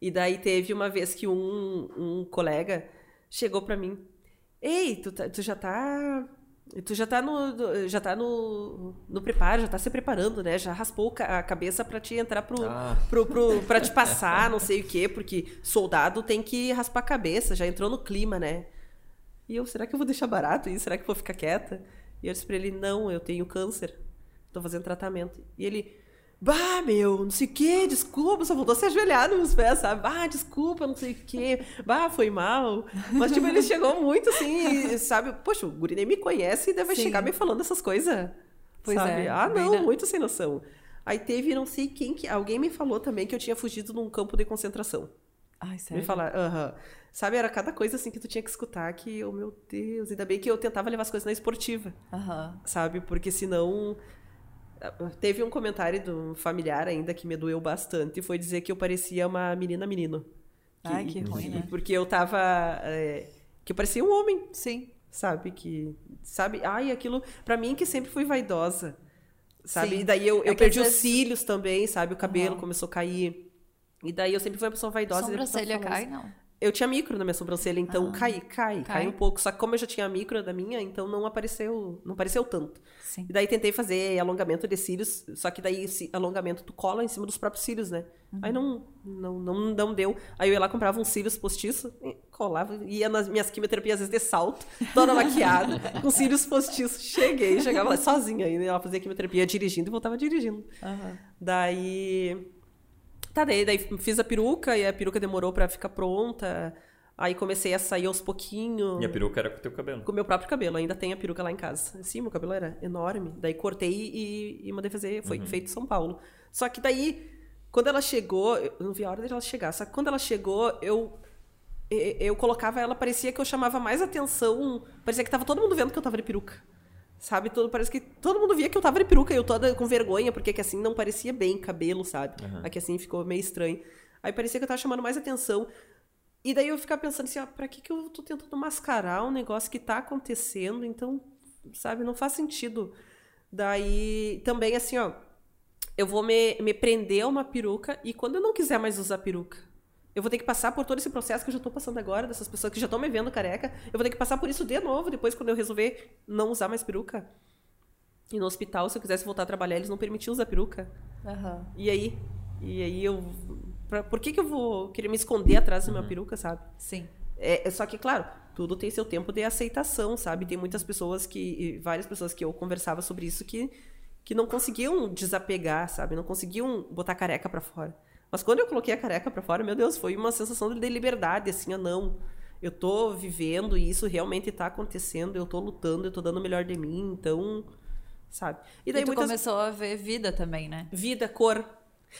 E daí teve uma vez que um, um colega chegou pra mim. Ei, tu, tá- tu já tá tu já tá no, já tá no, no preparo, já tá se preparando, né? Já raspou a cabeça para te entrar pro, ah. pro, pro, pra te passar, não sei o quê, porque soldado tem que raspar a cabeça, já entrou no clima, né? E eu, será que eu vou deixar barato isso? Será que eu vou ficar quieta? E eu disse pra ele, não, eu tenho câncer, tô fazendo tratamento. E ele, Bah, meu, não sei o que, desculpa, só voltou a se ajoelhar nos pés, sabe? Bah, desculpa, não sei o que, bah, foi mal. Mas, tipo, ele chegou muito assim, sabe? Poxa, o guri nem me conhece e deve Sim. chegar me falando essas coisas. Pois sabe? é. Ah, não, muito sem noção. Aí teve, não sei quem que. Alguém me falou também que eu tinha fugido num campo de concentração. Ai, sério? Me falar, aham. Uh -huh. Sabe, era cada coisa assim que tu tinha que escutar que, oh meu Deus, ainda bem que eu tentava levar as coisas na esportiva. Sabe? Porque senão Teve um comentário de um familiar ainda que me doeu bastante, e foi dizer que eu parecia uma menina menino. Que, Ai, que ruim, né? Porque eu tava. É, que eu parecia um homem. Sim. Sabe? Que. Sabe? Ai, aquilo. para mim, que sempre fui vaidosa. Sabe? Sim. E daí eu, eu é perdi os cílios também, sabe? O cabelo uhum. começou a cair. E daí eu sempre fui uma pessoa vaidosa. Sobrancelha cai, não? Eu tinha micro na minha sobrancelha, então ah, cai, cai, cai, um pouco. Só que como eu já tinha micro da minha, então não apareceu, não apareceu tanto. Sim. E daí tentei fazer alongamento de cílios, só que daí esse alongamento tu cola em cima dos próprios cílios, né? Uhum. Aí não, não, não, não deu. Aí eu ia lá, comprava uns cílios postiços, colava, ia nas minhas quimioterapias às vezes de salto, toda maquiada, [LAUGHS] com cílios postiços. Cheguei, chegava lá sozinha ainda, ela fazia quimioterapia dirigindo e voltava dirigindo. Uhum. Daí Tá, daí, daí fiz a peruca e a peruca demorou para ficar pronta. Aí comecei a sair aos pouquinhos. E a peruca era com o teu cabelo? Com o meu próprio cabelo. Ainda tem a peruca lá em casa. Sim, meu cabelo era enorme. Daí cortei e, e mandei fazer. Foi uhum. feito em São Paulo. Só que daí, quando ela chegou, eu não vi a hora dela chegar. Só que quando ela chegou, eu eu colocava ela, parecia que eu chamava mais atenção. Parecia que tava todo mundo vendo que eu tava de peruca. Sabe? Todo, parece que todo mundo via que eu tava de peruca e eu toda com vergonha, porque que assim não parecia bem cabelo, sabe? Uhum. Aqui assim ficou meio estranho. Aí parecia que eu tava chamando mais atenção. E daí eu ficava pensando assim, ó, pra que, que eu tô tentando mascarar um negócio que tá acontecendo? Então, sabe, não faz sentido. Daí também assim, ó, eu vou me, me prender a uma peruca e quando eu não quiser mais usar peruca, eu vou ter que passar por todo esse processo que eu já tô passando agora, dessas pessoas que já estão me vendo careca. Eu vou ter que passar por isso de novo, depois quando eu resolver não usar mais peruca. E no hospital, se eu quisesse voltar a trabalhar, eles não permitiam usar peruca. Uhum. E aí? E aí eu. Pra, por que, que eu vou querer me esconder atrás da minha uhum. peruca, sabe? Sim. É, é, só que, claro, tudo tem seu tempo de aceitação, sabe? Tem muitas pessoas que. Várias pessoas que eu conversava sobre isso que, que não conseguiam desapegar, sabe? Não conseguiam botar careca para fora. Mas quando eu coloquei a careca para fora, meu Deus, foi uma sensação de liberdade, assim, ah, não. Eu tô vivendo e isso realmente tá acontecendo, eu tô lutando, eu tô dando o melhor de mim, então, sabe? E daí e muitas... começou a ver vida também, né? Vida, cor.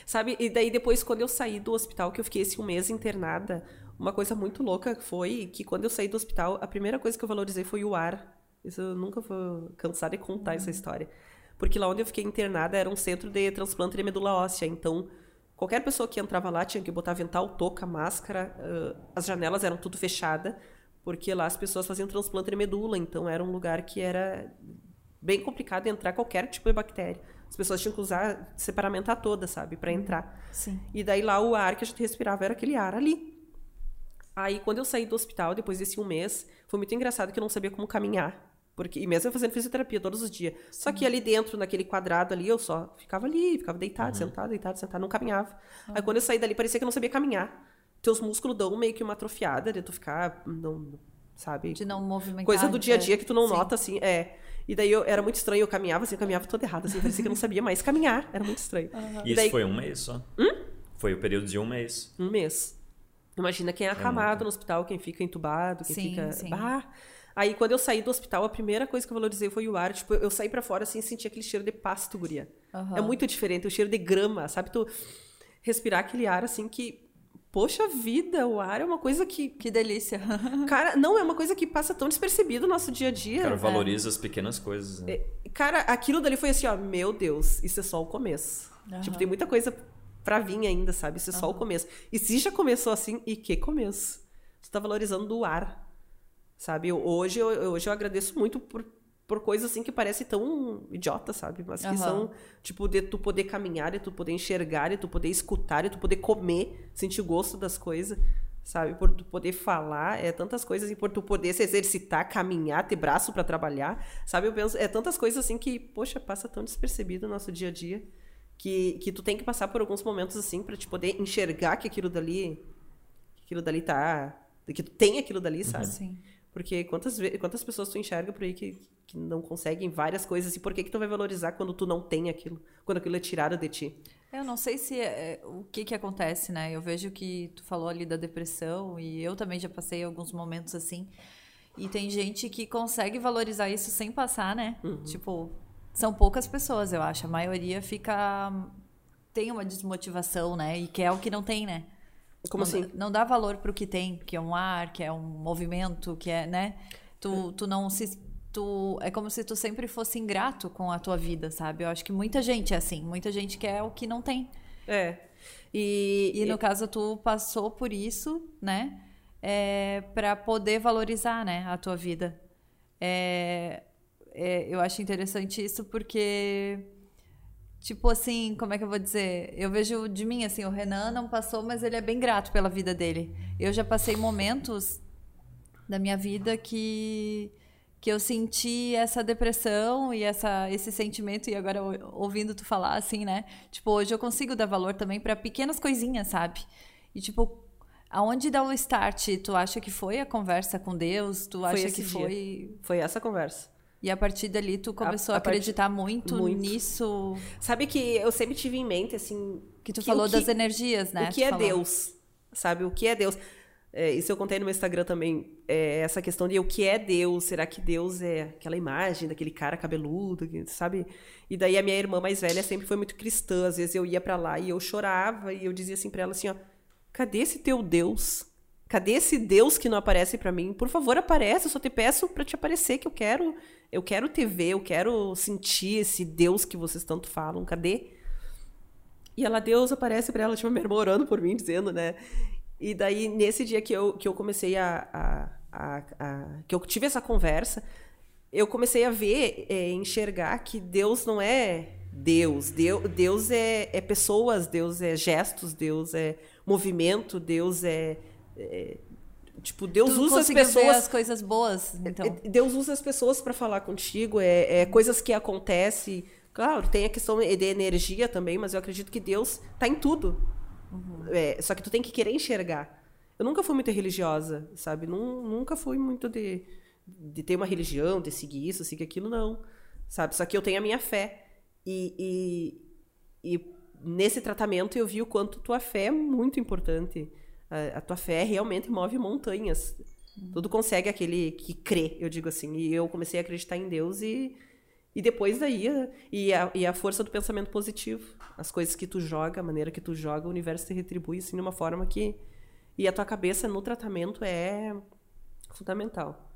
Sabe? E daí depois quando eu saí do hospital, que eu fiquei esse um mês internada, uma coisa muito louca foi que quando eu saí do hospital, a primeira coisa que eu valorizei foi o ar. Isso eu nunca vou cansar de contar uhum. essa história. Porque lá onde eu fiquei internada era um centro de transplante de medula óssea, então Qualquer pessoa que entrava lá tinha que botar avental, touca, máscara. Uh, as janelas eram tudo fechadas, porque lá as pessoas faziam transplante de medula, então era um lugar que era bem complicado entrar qualquer tipo de bactéria. As pessoas tinham que usar separamentar toda, sabe, para entrar. Sim. E daí lá o ar que a gente respirava era aquele ar ali. Aí quando eu saí do hospital depois desse um mês, foi muito engraçado que eu não sabia como caminhar. Porque, e mesmo eu fazendo fisioterapia todos os dias. Sim. Só que ali dentro, naquele quadrado ali, eu só ficava ali, ficava deitado, uhum. sentado, deitado, sentado, não caminhava. Uhum. Aí quando eu saí dali, parecia que eu não sabia caminhar. Teus músculos dão meio que uma atrofiada de tu ficar, não, sabe? De não movimentar. Coisa do dia a dia que tu não Sim. nota, assim, é. E daí eu, era muito estranho, eu caminhava assim, eu caminhava toda errada, assim, parecia que eu não sabia mais caminhar. Era muito estranho. Uhum. E, e daí... isso foi um mês só? Hum? Foi o período de um mês. Um mês. Imagina quem é, é acamado é no hospital, quem fica entubado, quem sim, fica. Sim. Ah, Aí, quando eu saí do hospital, a primeira coisa que eu valorizei foi o ar. Tipo, eu saí para fora, assim, e senti aquele cheiro de pasto, guria. Uhum. É muito diferente, o cheiro de grama, sabe? Tu respirar aquele ar, assim, que... Poxa vida, o ar é uma coisa que... Que delícia. [LAUGHS] Cara, não, é uma coisa que passa tão despercebido no nosso dia a dia. Cara, valoriza é. as pequenas coisas. Né? É, cara, aquilo dali foi assim, ó, meu Deus, isso é só o começo. Uhum. Tipo, tem muita coisa pra vir ainda, sabe? Isso é só o começo. E se já começou assim, e que começo? Tu tá valorizando o ar Sabe? Hoje eu, hoje eu agradeço muito por, por coisas assim que parecem tão idiota, sabe? Mas que uhum. são, tipo, de tu poder caminhar, de tu poder enxergar, de tu poder escutar, de tu poder comer, sentir o gosto das coisas. sabe? Por tu poder falar, é tantas coisas, e por tu poder se exercitar, caminhar, ter braço para trabalhar, sabe? Eu penso, é tantas coisas assim que, poxa, passa tão despercebido no nosso dia a dia, que, que tu tem que passar por alguns momentos assim para te poder enxergar que aquilo dali, que aquilo dali tá, que tu tem aquilo dali, sabe? Sim. Porque quantas, quantas pessoas tu enxerga por aí que, que não conseguem várias coisas, e por que que tu vai valorizar quando tu não tem aquilo, quando aquilo é tirado de ti? Eu não sei se é, o que que acontece, né? Eu vejo que tu falou ali da depressão e eu também já passei alguns momentos assim. E tem gente que consegue valorizar isso sem passar, né? Tipo, são poucas pessoas, eu acho. A maioria fica tem uma desmotivação, né? E quer o que não tem, né? Como não, assim? dá- Não dá valor pro que tem, que é um ar, que é um movimento, que é, né? Tu, tu não se. Tu, é como se tu sempre fosse ingrato com a tua vida, sabe? Eu acho que muita gente é assim. Muita gente quer o que não tem. É. E, E no caso, tu passou por isso, né? É, para poder valorizar, né, a tua vida. É, é, eu acho interessante isso porque, tipo assim, como é que eu vou dizer? Eu vejo de mim, assim, o Renan não passou, mas ele é bem grato pela vida dele. Eu já passei momentos da minha vida que que eu senti essa depressão e essa, esse sentimento, e agora ou- ouvindo tu falar assim, né? Tipo, hoje eu consigo dar valor também para pequenas coisinhas, sabe? E tipo, aonde dá o start? Tu acha que foi a conversa com Deus? Tu acha esse que dia. foi. foi essa conversa. E a partir dali tu começou a, a partir- acreditar muito, muito. nisso Sabe que eu sempre tive em mente, assim... que tu que falou que- das energias, né? O que é falou. Deus? Sabe? O que é Deus? É, isso eu contei no meu Instagram também. é, essa questão de o que é Deus? Será que Deus é aquela imagem daquele cara cabeludo, sabe? E daí a minha irmã mais velha sempre foi muito cristã. Às vezes eu ia pra lá e eu chorava e eu dizia assim pra ela assim, ó, cadê esse teu Deus? Cadê esse Deus que não aparece pra mim? Por favor, aparece, eu só te peço pra te aparecer que eu quero, eu quero te ver, eu quero sentir esse Deus que vocês tanto falam. Cadê? E ela, Deus aparece pra ela, tipo, minha orando por mim, dizendo, né? E daí, nesse dia que eu, que eu comecei a, a, a, a- que eu tive essa conversa, eu comecei a ver, é, enxergar que Deus não é Deus. Deus, Deus é, é pessoas, Deus é gestos, Deus é movimento, Deus é. É- tipo, Deus Tu usa as pessoas. as coisas boas, então. É, Deus usa as pessoas para falar contigo, é, é coisas que acontecem. Claro, tem a questão de energia também, mas eu acredito que Deus tá em tudo. É, só que tu tem que querer enxergar. Eu nunca fui muito religiosa, sabe? Nun- nunca fui muito de, de ter uma religião, de seguir isso, seguir aquilo, não. Sabe? Só que eu tenho a minha fé. E, e, e nesse tratamento eu vi o quanto tua fé é muito importante. A, a tua fé realmente move montanhas. Tudo consegue aquele que crê, eu digo assim. E eu comecei a acreditar em Deus e, e depois daí, e a, e a força do pensamento positivo. As coisas que tu joga, a maneira que tu joga, o universo te retribui assim de uma forma que. E a tua cabeça no tratamento é fundamental.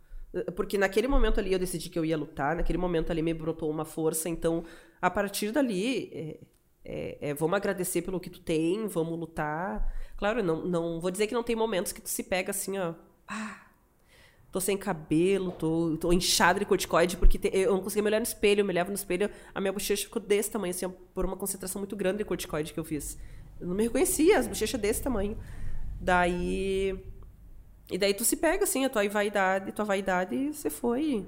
Porque naquele momento ali eu decidi que eu ia lutar, naquele momento ali me brotou uma força, então a partir dali é, é, é, vamos agradecer pelo que tu tem, vamos lutar. Claro, não, não vou dizer que não tem momentos que tu se pega assim, ó. Ah, tô sem cabelo, tô, tô inchada de corticoide, porque te- eu não conseguia me olhar no espelho, eu me olhava no espelho, a minha bochecha ficou desse tamanho, assim, por uma concentração muito grande de corticoide que eu fiz. Eu não me reconhecia, as bochechas desse tamanho. Daí. E daí tu se pega, assim, a tua vaidade, tua vaidade, você foi.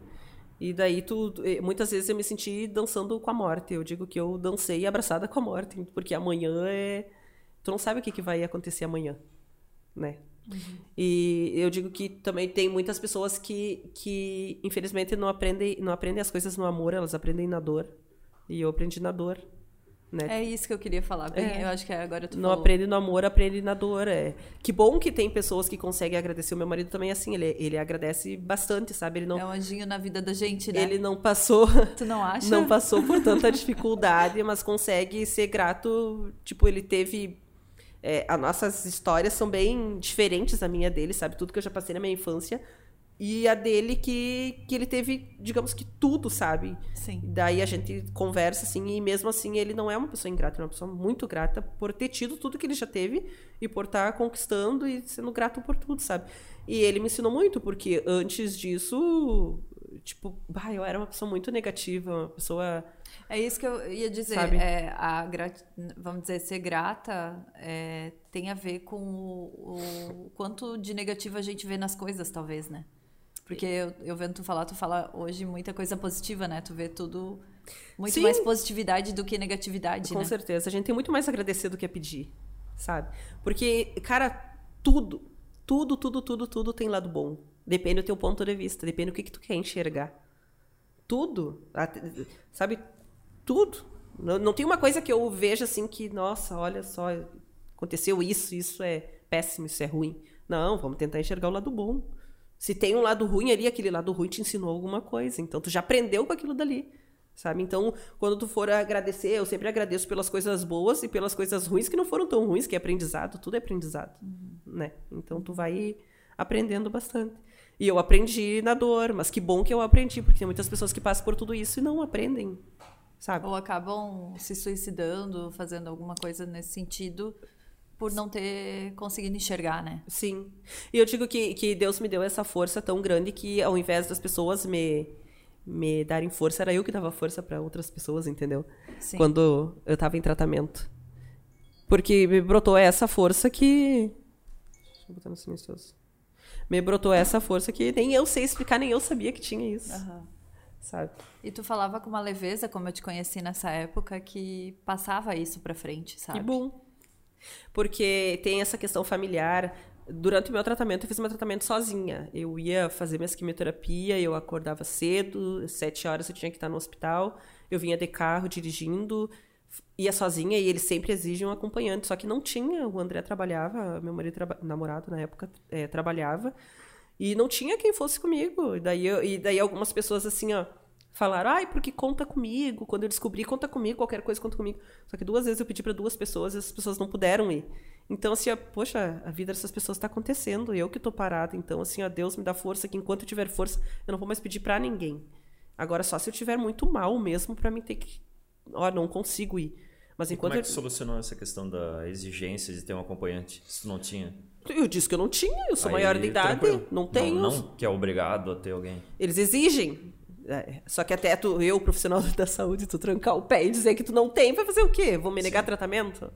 E daí tu. eh, Muitas vezes eu me senti dançando com a morte. Eu digo que eu dancei abraçada com a morte, porque amanhã é. Tu não sabe o que, que vai acontecer amanhã, né? E eu digo que também tem muitas pessoas que, que infelizmente, não aprendem, não aprendem as coisas no amor, elas aprendem na dor. E eu aprendi na dor, né? É isso que eu queria falar. Bem, É. Eu acho que agora tu Não falou. aprende no amor, aprende na dor. É. Que bom que tem pessoas que conseguem agradecer. O meu marido também é assim, ele, ele agradece bastante, sabe? Ele não, É um anjinho na vida da gente, né? ele não passou. [LAUGHS] Tu não [LAUGHS] acha? Não passou por tanta dificuldade, mas consegue ser grato. Tipo, ele teve. É, as nossas histórias são bem diferentes da minha dele, sabe? Tudo que eu já passei na minha infância. E a dele que, que ele teve, digamos que tudo, sabe? Sim. Daí a gente conversa assim, e mesmo assim ele não é uma pessoa ingrata, ele é uma pessoa muito grata por ter tido tudo que ele já teve e por estar conquistando e sendo grato por tudo, sabe? E ele me ensinou muito, porque antes disso, tipo, bah, eu era uma pessoa muito negativa, uma pessoa. É isso que eu ia dizer. Sabe? É, a grat... Vamos dizer, ser grata é, tem a ver com o, o quanto de negativo a gente vê nas coisas, talvez, né? Porque eu, eu vendo tu falar, tu fala hoje muita coisa positiva, né? Tu vê tudo muito Sim. mais positividade do que negatividade, Com né? certeza. A gente tem muito mais a agradecer do que a pedir, sabe? Porque, cara, tudo, tudo, tudo, tudo, tudo tem lado bom. Depende do teu ponto de vista, depende do que, que tu quer enxergar. Tudo, sabe? Tudo. Não, não tem uma coisa que eu veja assim que, nossa, olha só, aconteceu isso, isso é péssimo, isso é ruim. Não, vamos tentar enxergar o lado bom. Se tem um lado ruim ali, aquele lado ruim te ensinou alguma coisa. Então, tu já aprendeu com aquilo dali. Sabe? Então, quando tu for agradecer, eu sempre agradeço pelas coisas boas e pelas coisas ruins que não foram tão ruins, que é aprendizado, tudo é aprendizado, né? Então, tu vai aprendendo bastante. E eu aprendi na dor, mas que bom que eu aprendi, porque tem muitas pessoas que passam por tudo isso e não aprendem, sabe? Ou acabam se suicidando, fazendo alguma coisa nesse sentido, por não ter conseguido enxergar, né? Sim. E eu digo que, que Deus me deu essa força tão grande que, ao invés das pessoas me, me darem força, era eu que dava força para outras pessoas, entendeu? Sim. Quando eu tava em tratamento. Porque me brotou essa força que. Deixa eu botar no silencioso. Me brotou essa força que nem eu sei explicar, nem eu sabia que tinha isso. Aham. Sabe? E tu falava com uma leveza, como eu te conheci nessa época, que passava isso pra frente, sabe? Que bom. Porque tem essa questão familiar. Durante o meu tratamento, eu fiz meu tratamento sozinha. Eu ia fazer minhas quimioterapia, eu acordava cedo, sete horas eu tinha que estar no hospital. Eu vinha de carro dirigindo, ia sozinha e eles sempre exigem um acompanhante. Só que não tinha, o André trabalhava, meu marido traba- namorado na época eh, trabalhava, e não tinha quem fosse comigo. E daí, eu- e daí algumas pessoas assim, ó, falaram, ai, porque conta comigo. Quando eu descobri, conta comigo, qualquer coisa conta comigo. Só que duas vezes eu pedi para duas pessoas e essas pessoas não puderam ir. Então, assim, ó, poxa, a vida dessas pessoas está acontecendo, eu que tô parada. Então, assim, ó, Deus me dá força, que enquanto eu tiver força, eu não vou mais pedir para ninguém. Agora, só se eu tiver muito mal mesmo para mim ter que. Ó, não consigo ir. Mas E como enquanto é que eu... solucionou essa questão da exigência de ter um acompanhante? Se tu não tinha. eu disse que eu não tinha, eu sou Aí, maior de idade, tranquilo. não tenho. Não, não que é obrigado a ter alguém. Eles exigem. É, só que até tu, eu, profissional [LAUGHS] da saúde, tu trancar o pé e dizer que tu não tem, vai fazer o quê? Vou me negar tratamento?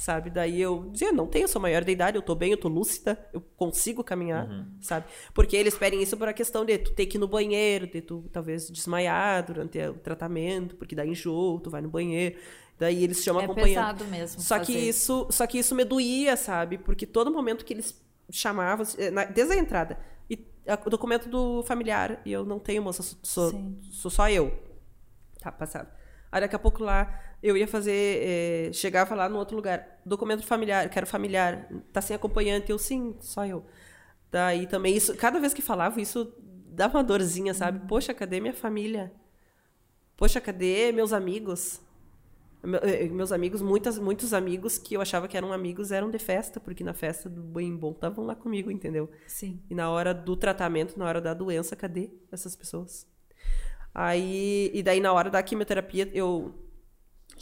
Sabe? Daí eu dizia, não tenho, eu sou maior de idade, eu tô bem, eu tô lúcida, eu consigo caminhar, sabe? Porque eles pedem isso por a questão de tu ter que ir no banheiro, de tu talvez desmaiar durante o tratamento, porque dá enjoo, tu vai no banheiro. Daí eles chamam É acompanhante. pesado mesmo Só que fazer. isso, só que isso me doía, sabe? Porque todo momento que eles chamavam, eh, desde a entrada, e o documento do familiar, e eu não tenho, moça, sou, sou, sou só eu. Tá, passado. Aí daqui a pouco lá, eu ia fazer, eh, chegava lá no outro lugar, documento familiar, quero familiar, tá sem acompanhante, eu sim, só eu. Daí também isso, cada vez que falava isso, dava uma dorzinha, sabe? Poxa, cadê minha família? Poxa, cadê meus amigos? Meu- eh, Meus amigos, muitas, muitos amigos que eu achava que eram amigos eram de festa, porque na festa do Bem Bom estavam lá comigo, entendeu? Sim. E na hora do tratamento, na hora da doença, cadê essas pessoas? Aí, e daí na hora da quimioterapia, eu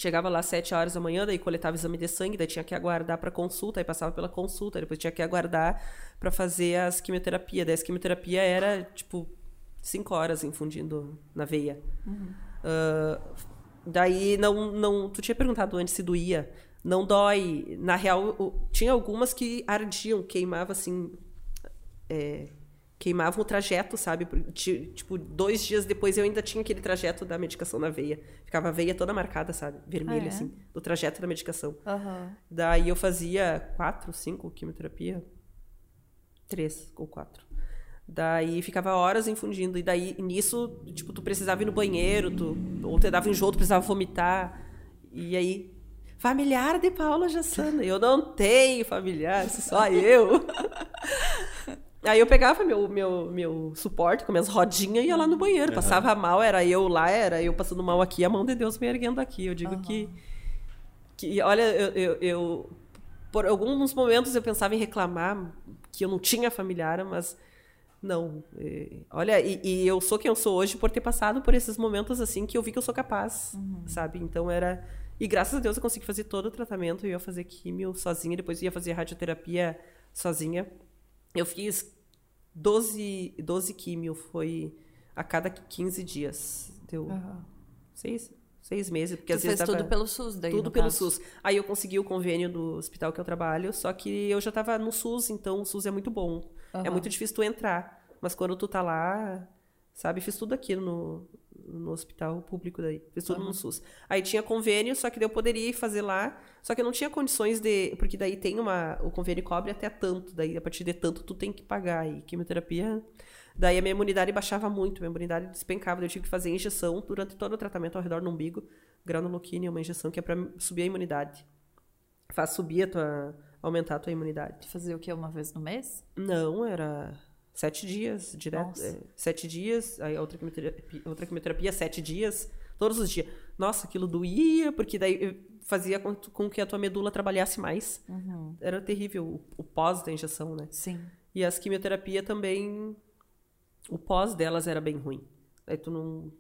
chegava lá às 7 horas da manhã, daí coletava exame de sangue, daí tinha que aguardar para consulta, aí passava pela consulta, depois tinha que aguardar para fazer as quimioterapia. Daí as quimioterapia era tipo 5 horas infundindo na veia. Ah, daí não, não. Tu tinha perguntado antes se doía. Não dói. Na real, tinha algumas que ardiam, queimava assim. é, queimavam o trajeto, sabe? Tipo, dois dias depois eu ainda tinha aquele trajeto da medicação na veia. Ficava a veia toda marcada, sabe? Vermelha, Ah, é? assim, do trajeto da medicação. Aham. Daí eu fazia quatro, cinco quimioterapia. Três ou quatro. Daí ficava horas infundindo. E daí, nisso, tipo, tu precisava ir no banheiro, tu, ou te dava enjoo, tu precisava vomitar. E aí, familiar de Paula Jassana. Eu não tenho familiar, só eu. [LAUGHS] Aí eu pegava meu, meu, meu suporte com minhas rodinhas e ia lá no banheiro. Passava mal, era eu lá, era eu passando mal aqui, a mão de Deus me erguendo aqui. Eu digo que que olha, eu, eu, eu- por alguns momentos eu pensava em reclamar que eu não tinha familiar, mas não. eh, olha, e, e eu sou quem eu sou hoje por ter passado por esses momentos assim que eu vi que eu sou capaz, sabe? Então era e graças a Deus eu consegui fazer todo o tratamento, eu ia fazer químio sozinha, depois ia fazer radioterapia sozinha. Eu fiz 12, 12 químio, foi a cada 15 dias. Deu Aham. seis, seis meses, porque Tu às vezes fez dava... tudo pelo SUS daí, Tudo pelo caso. SUS. Aí eu consegui o convênio do hospital que eu trabalho, só que eu já tava no SUS, então o SUS é muito bom. É Aham. muito difícil tu entrar. Mas quando tu tá lá, sabe, fiz tudo aqui no, no hospital público daí. Fiz tudo no SUS. Aí tinha convênio, só que daí eu poderia ir fazer lá, só que eu não tinha condições de. Porque daí tem uma. O convênio cobre até tanto, daí a partir de tanto tu tem que pagar. E quimioterapia. Daí a minha imunidade baixava muito, minha imunidade despencava. Eu tive que fazer injeção durante todo o tratamento ao redor do umbigo. Granuloquina, uma injeção que é pra subir a imunidade. Faz subir a tua. aumentar a tua imunidade. Fazia o quê? Uma vez no mês? Não, era sete dias, direto. É, sete dias, aí a outra quimioterapia, outra quimioterapia, sete dias, todos os dias. Nossa, aquilo doía, porque daí fazia com, com que a tua medula trabalhasse mais. Uhum. Era terrível o, o pós da injeção, né? Sim. E as quimioterapia também, o pós delas era bem ruim. Aí tu não...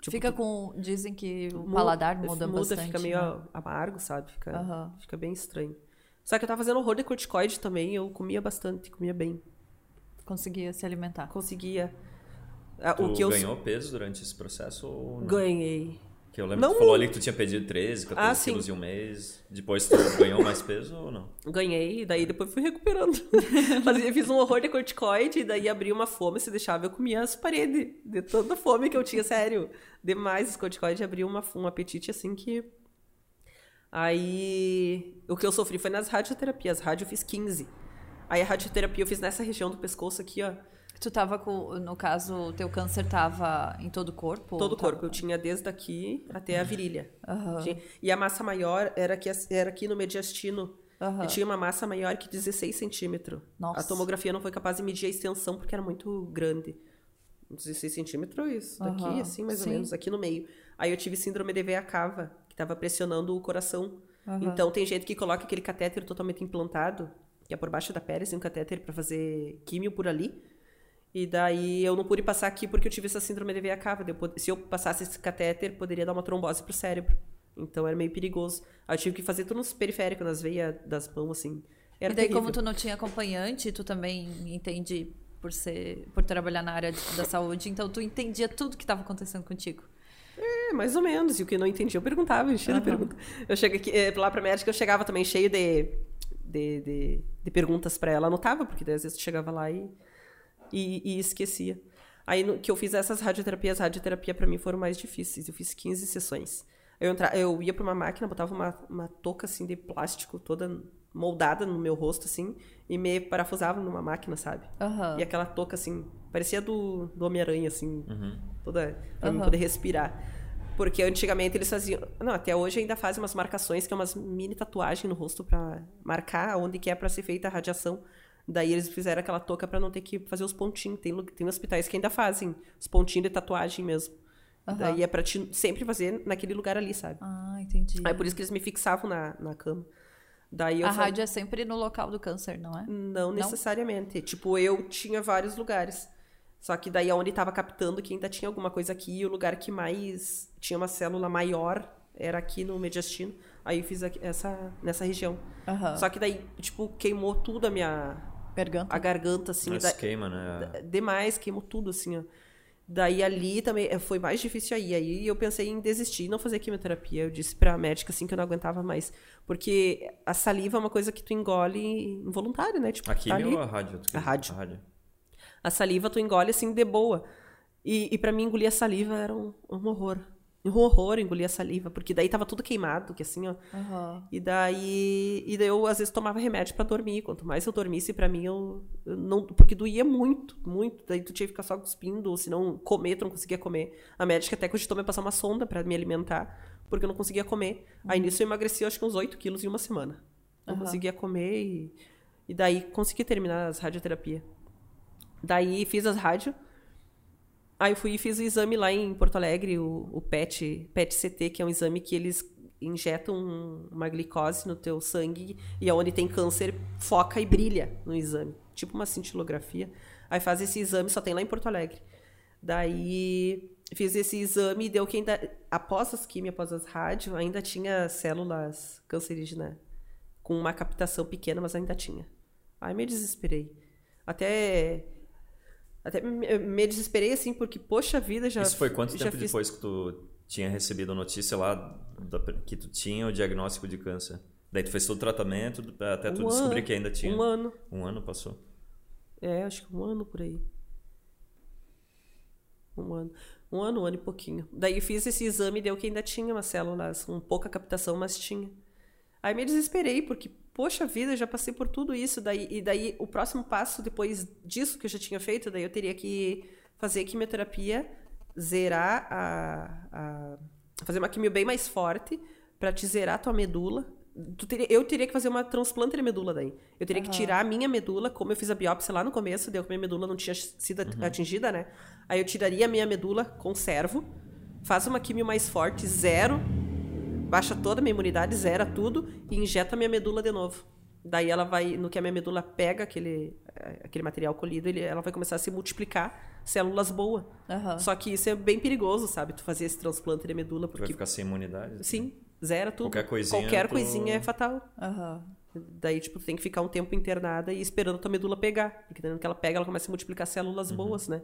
tipo, Fica tu- com. Dizem que o mu- paladar muda, bastante. fica meio né? amargo, sabe? Fica, Aham. fica bem estranho. Só que eu tava fazendo horror de corticoide também, eu comia bastante, comia bem. Conseguia se alimentar. conseguia. Tu o que eu ganhou peso durante esse processo ou não? ganhei. Que eu lembro Não- que tu falou ali que tu tinha perdido 13, 14 Ah, sim. quilos em um mês. Depois tu [LAUGHS] ganhou mais peso ou não? Ganhei, e daí depois fui recuperando. [LAUGHS] Fazia, fiz um horror de corticoide, e daí abri uma fome, se deixava, eu comia as paredes. De tanta fome que eu tinha, sério. Demais os corticoides, abri uma, um apetite assim que. Aí. O que eu sofri foi nas radioterapias. Rádio eu fiz 15. Aí a radioterapia eu fiz nessa região do pescoço aqui, ó. Tu tava com. No caso, o teu câncer tava em todo o corpo? Todo o corpo. Eu tinha desde aqui até a virilha. Tinha- E a massa maior era aqui, era aqui no mediastino. Aham. Eu tinha uma massa maior que 16 centímetros. Nossa. A tomografia não foi capaz de medir a extensão porque era muito grande. 16 centímetros, isso daqui, Aham, assim, mais sim. ou menos, aqui no meio. Aí eu tive síndrome de veia cava, que tava pressionando o coração. Aham. Então tem gente que coloca aquele catéter totalmente implantado, que é por baixo da pele, assim, um catéter pra fazer químio por ali. E daí eu não pude passar aqui porque eu tive essa síndrome de veia cava. Se eu passasse esse catéter, poderia dar uma trombose pro cérebro. Então era meio perigoso. Aí eu tive que fazer tudo nos periféricos, nas veias das mãos, assim. Era e daí, terrível. como tu não tinha acompanhante, tu também entende por ser. por trabalhar na área da saúde, então tu entendia tudo que estava acontecendo contigo. É, mais ou menos. E o que eu não entendia, eu perguntava, enchia de pergunta. Eu cheguei aqui, eh, lá pra médica, eu chegava também cheio de, de, de, de perguntas pra ela. Anotava, porque daí às vezes tu chegava lá e, e, e esquecia. Aí no, que eu fiz essas radioterapias, radioterapia pra mim foram mais difíceis. Eu fiz 15 sessões. Eu, entra, eu ia pra uma máquina, botava uma, uma touca assim de plástico toda moldada no meu rosto, assim, e me parafusava numa máquina, sabe? Aham. E aquela touca, assim, parecia do, do Homem-Aranha, assim, toda, pra Aham. poder respirar. Porque antigamente eles faziam. Não, até hoje ainda fazem umas marcações, que é umas mini tatuagens no rosto pra marcar onde que é pra ser feita a radiação. Daí eles fizeram aquela touca pra não ter que fazer os pontinhos. Tem, tem hospitais que ainda fazem os pontinhos de tatuagem mesmo. Aham. Daí é pra te sempre fazer naquele lugar ali, sabe? Ah, entendi. Aí por isso que eles me fixavam na, na cama. Daí A rádio é sempre no local do câncer, não é? não necessariamente. Tipo, eu tinha vários lugares. Só que daí onde tava captando que ainda tinha alguma coisa aqui, e o lugar que mais tinha uma célula maior era aqui no mediastino. Aí eu fiz essa nessa região. Aham. Só que daí, tipo, queimou tudo a minha Garganta. a garganta assim, Mas da- queima, né? demais, queimou tudo assim, ó. Daí ali também eh, foi mais difícil aí. Aí eu pensei em desistir e não fazer quimioterapia. Eu disse pra médica assim que eu não aguentava mais, porque a saliva é uma coisa que tu engole involuntário, né? Tipo, A tá químio ali. ou a rádio? A rádio. A rádio. A saliva tu engole assim de boa. E, e para mim engolir a saliva era um, um horror. Um horror engolir a saliva, porque daí tava tudo queimado, que assim, ó. Aham. E daí, e daí eu às vezes tomava remédio pra dormir. Quanto mais eu dormisse, pra mim eu, eu não, porque doía muito, muito. Daí tu tinha que ficar só cuspindo, ou se não comer, tu não conseguia comer. A médica até cogitou me passar uma sonda pra me alimentar, porque eu não conseguia comer. Aí nisso eu emagreci acho que uns 8 quilos em uma semana. Não Aham. conseguia comer e, e daí consegui terminar as radioterapias. Daí fiz as rádio. Aí eu fui e fiz o exame lá em Porto Alegre, o, o PET, PET-CT, que é um exame que eles injetam um- uma glicose no teu sangue e aonde tem câncer foca e brilha no exame, tipo uma cintilografia. Aí faz esse exame, só tem lá em Porto Alegre. Daí fiz esse exame e deu que ainda após as químias, após as rádio, ainda tinha células cancerígenas com uma captação pequena, mas ainda tinha. Aí me desesperei. Até Até me, desesperei assim, porque, poxa vida, já. Isso foi quanto tempo fiz... depois que tu tinha recebido a notícia lá da- que tu tinha o diagnóstico de câncer? Daí tu fez todo o tratamento até tu Um descobrir ano. que ainda tinha. Um ano. Um ano passou. É, acho que um ano por aí. Um ano. Um ano, um ano e pouquinho. Daí fiz esse exame e deu que ainda tinha umas células com pouca captação, mas tinha. Aí me desesperei, porque, poxa vida, eu já passei por tudo isso. Daí, e daí o próximo passo, depois disso que eu já tinha feito, daí eu teria que fazer quimioterapia, zerar a. a fazer uma quimio bem mais forte para te zerar a tua medula. Tu teria- eu teria que fazer uma transplante de medula daí. Eu teria que tirar a minha medula, como eu fiz a biópsia lá no começo, deu que minha medula não tinha sido at- atingida, né? Aí eu tiraria a minha medula, conservo, faço uma quimio mais forte, zero, baixa toda a minha imunidade, zera tudo e injeta a minha medula de novo. Daí ela vai, no que a minha medula pega aquele, eh, aquele material colhido, ele, ela vai começar a se multiplicar, células boas. Aham. Só que isso é bem perigoso, sabe? Tu fazer esse transplante de medula, Tu vai porque ficar sem imunidade. sim, zera tudo. Qualquer coisinha Qualquer tu- coisinha é fatal. Aham. Daí, tipo, tu tem que ficar um tempo internada e esperando a tua medula pegar. Porque dentro que ela pega, ela começa a multiplicar células boas, né?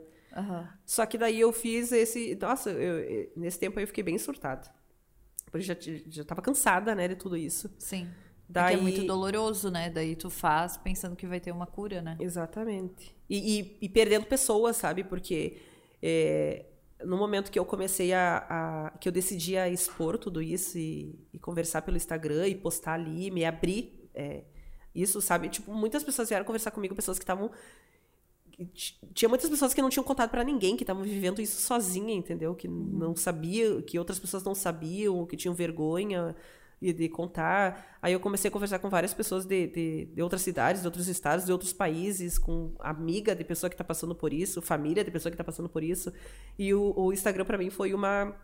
Só que daí eu fiz esse. Nossa, eu- nesse tempo aí eu fiquei bem surtada. Porque já, t- já tava cansada, né, de tudo isso. Sim. Daí... Porque é muito doloroso, né? Daí tu faz pensando que vai ter uma cura, né? Exatamente. E, e- e perdendo pessoas, sabe? Porque é, no momento que eu comecei a, a- que eu decidi a expor tudo isso e, e conversar pelo Instagram e postar ali, me abrir, é, isso, sabe? Tipo, muitas pessoas vieram conversar comigo, pessoas que estavam tinha muitas pessoas que não tinham contato pra ninguém, que estavam vivendo isso sozinha, entendeu? Que não sabia, que outras pessoas não sabiam, que tinham vergonha de, de contar. Aí eu comecei a conversar com várias pessoas de, de, de outras cidades, de outros estados, de outros países, com amiga de pessoa que tá passando por isso, família de pessoa que tá passando por isso. E o, o Instagram pra mim foi uma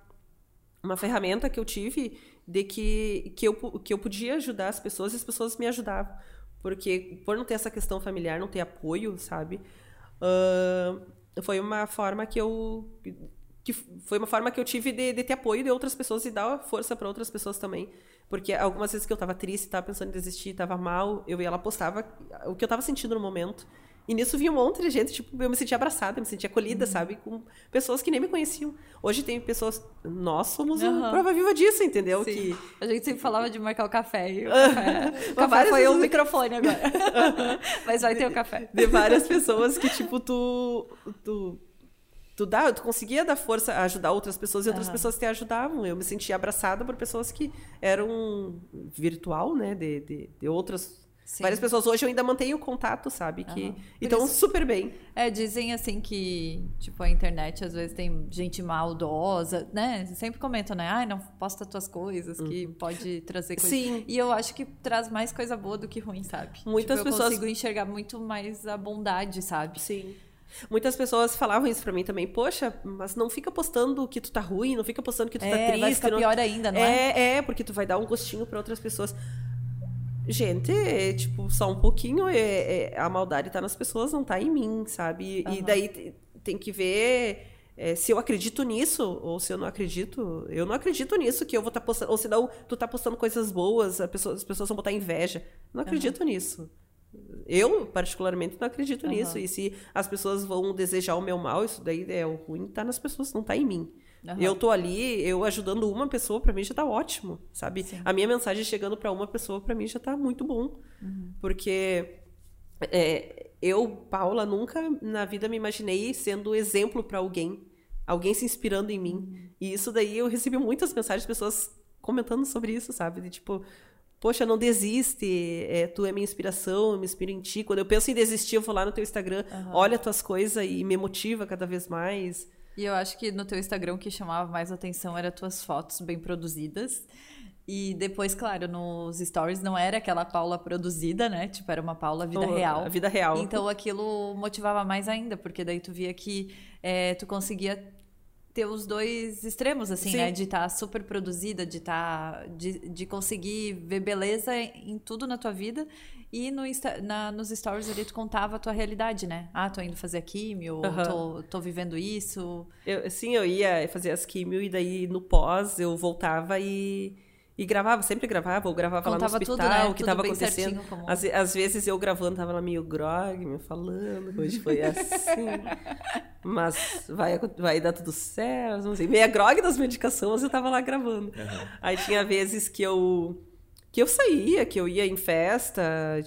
uma ferramenta que eu tive de que, que, eu, que eu podia ajudar as pessoas e as pessoas me ajudavam. Porque por não ter essa questão familiar, não ter apoio, sabe? Ahn, foi uma forma que eu. Que foi uma forma que eu tive de, de ter apoio de outras pessoas e dar força para outras pessoas também. Porque algumas vezes que eu tava triste, tava pensando em desistir, tava mal, eu ia lá, postava o que eu tava sentindo no momento. E nisso vinha um monte de gente, tipo, eu me sentia abraçada, me sentia acolhida, sabe? Com pessoas que nem me conheciam. Hoje tem pessoas. Nós somos a prova viva disso, entendeu? Sim. Que A gente sempre falava de marcar o café. E o [LAUGHS] café, o café foi o microfone agora. [LAUGHS] [LAUGHS] Mas vai ter o café. de várias pessoas que, tipo, tu. tu Tu, dá, tu conseguia dar força a ajudar outras pessoas e outras Aham. pessoas te ajudavam. Eu me sentia abraçada por pessoas que eram virtual, né? De, de, de outras. Sim. Várias pessoas. Hoje eu ainda mantenho contato, sabe? Que então isso- super bem. É, dizem assim que, tipo, a internet às vezes tem gente maldosa, né? Sempre comentam, né? Ai, não posta tuas coisas, que pode trazer coisa. Sim. E eu acho que traz mais coisa boa do que ruim, sabe? Muitas Tipo, eu pessoas- consigo enxergar muito mais a bondade, sabe? Sim. Muitas pessoas falavam isso pra mim também. Poxa, mas não fica postando que tu tá ruim, não fica postando que tu tá É, triste. vai ficar não- pior ainda, não é? É, é, porque tu vai dar um gostinho pra outras pessoas. Gente, é, tipo, só um pouquinho, é, é, a maldade tá nas pessoas, não tá em mim, sabe? E, e daí te- tem que ver é, se eu acredito nisso ou se eu não acredito. Eu não acredito nisso que eu vou estar postando. Ou se não, tu tá postando coisas boas, pessoa- as pessoas vão botar inveja. Não acredito nisso. Eu, particularmente, não acredito Aham. nisso. E se as pessoas vão desejar o meu mal, isso daí é o ruim, tá nas pessoas, não tá em mim. Aham. Eu tô ali, eu ajudando uma pessoa, pra mim já tá ótimo, sabe? Sim. A minha mensagem chegando pra uma pessoa, pra mim já tá muito bom. Uhum. Porque é, eu, Paula, nunca na vida me imaginei sendo exemplo pra alguém, alguém se inspirando em mim. Uhum. E isso daí eu recebi muitas mensagens de pessoas comentando sobre isso, sabe? De tipo, poxa, não desiste, é, tu é minha inspiração, eu me inspiro em ti. Quando eu penso em desistir, eu vou lá no teu Instagram, olha tuas coisas e me motiva cada vez mais. E eu acho que no teu Instagram o que chamava mais atenção era tuas fotos bem produzidas. E depois, claro, nos stories não era aquela Paula produzida, né? Tipo, era uma Paula vida Oh, real. A vida real. Então aquilo motivava mais ainda, porque daí tu via que é, tu conseguia ter os dois extremos, assim, Sim. né? De estar super produzida, de estar. de, de conseguir ver beleza em tudo na tua vida. E no Insta- na- nos stories ali tu contava a tua realidade, né? Ah, tô indo fazer a químio, Aham. tô, tô vivendo isso. Eu, sim, eu ia fazer as químio e daí no pós eu voltava e, E gravava, sempre gravava, ou gravava Contava lá no tudo, hospital, né? o que Tudo tava bem acontecendo. certinho, como- Às, às vezes eu gravando, tava lá meio grog, me falando, hoje foi [LAUGHS] assim. mas vai, vai dar tudo certo, não sei. Meia grog das medicações, mas eu tava lá gravando. Aí tinha vezes que eu que eu saía, que eu ia em festa,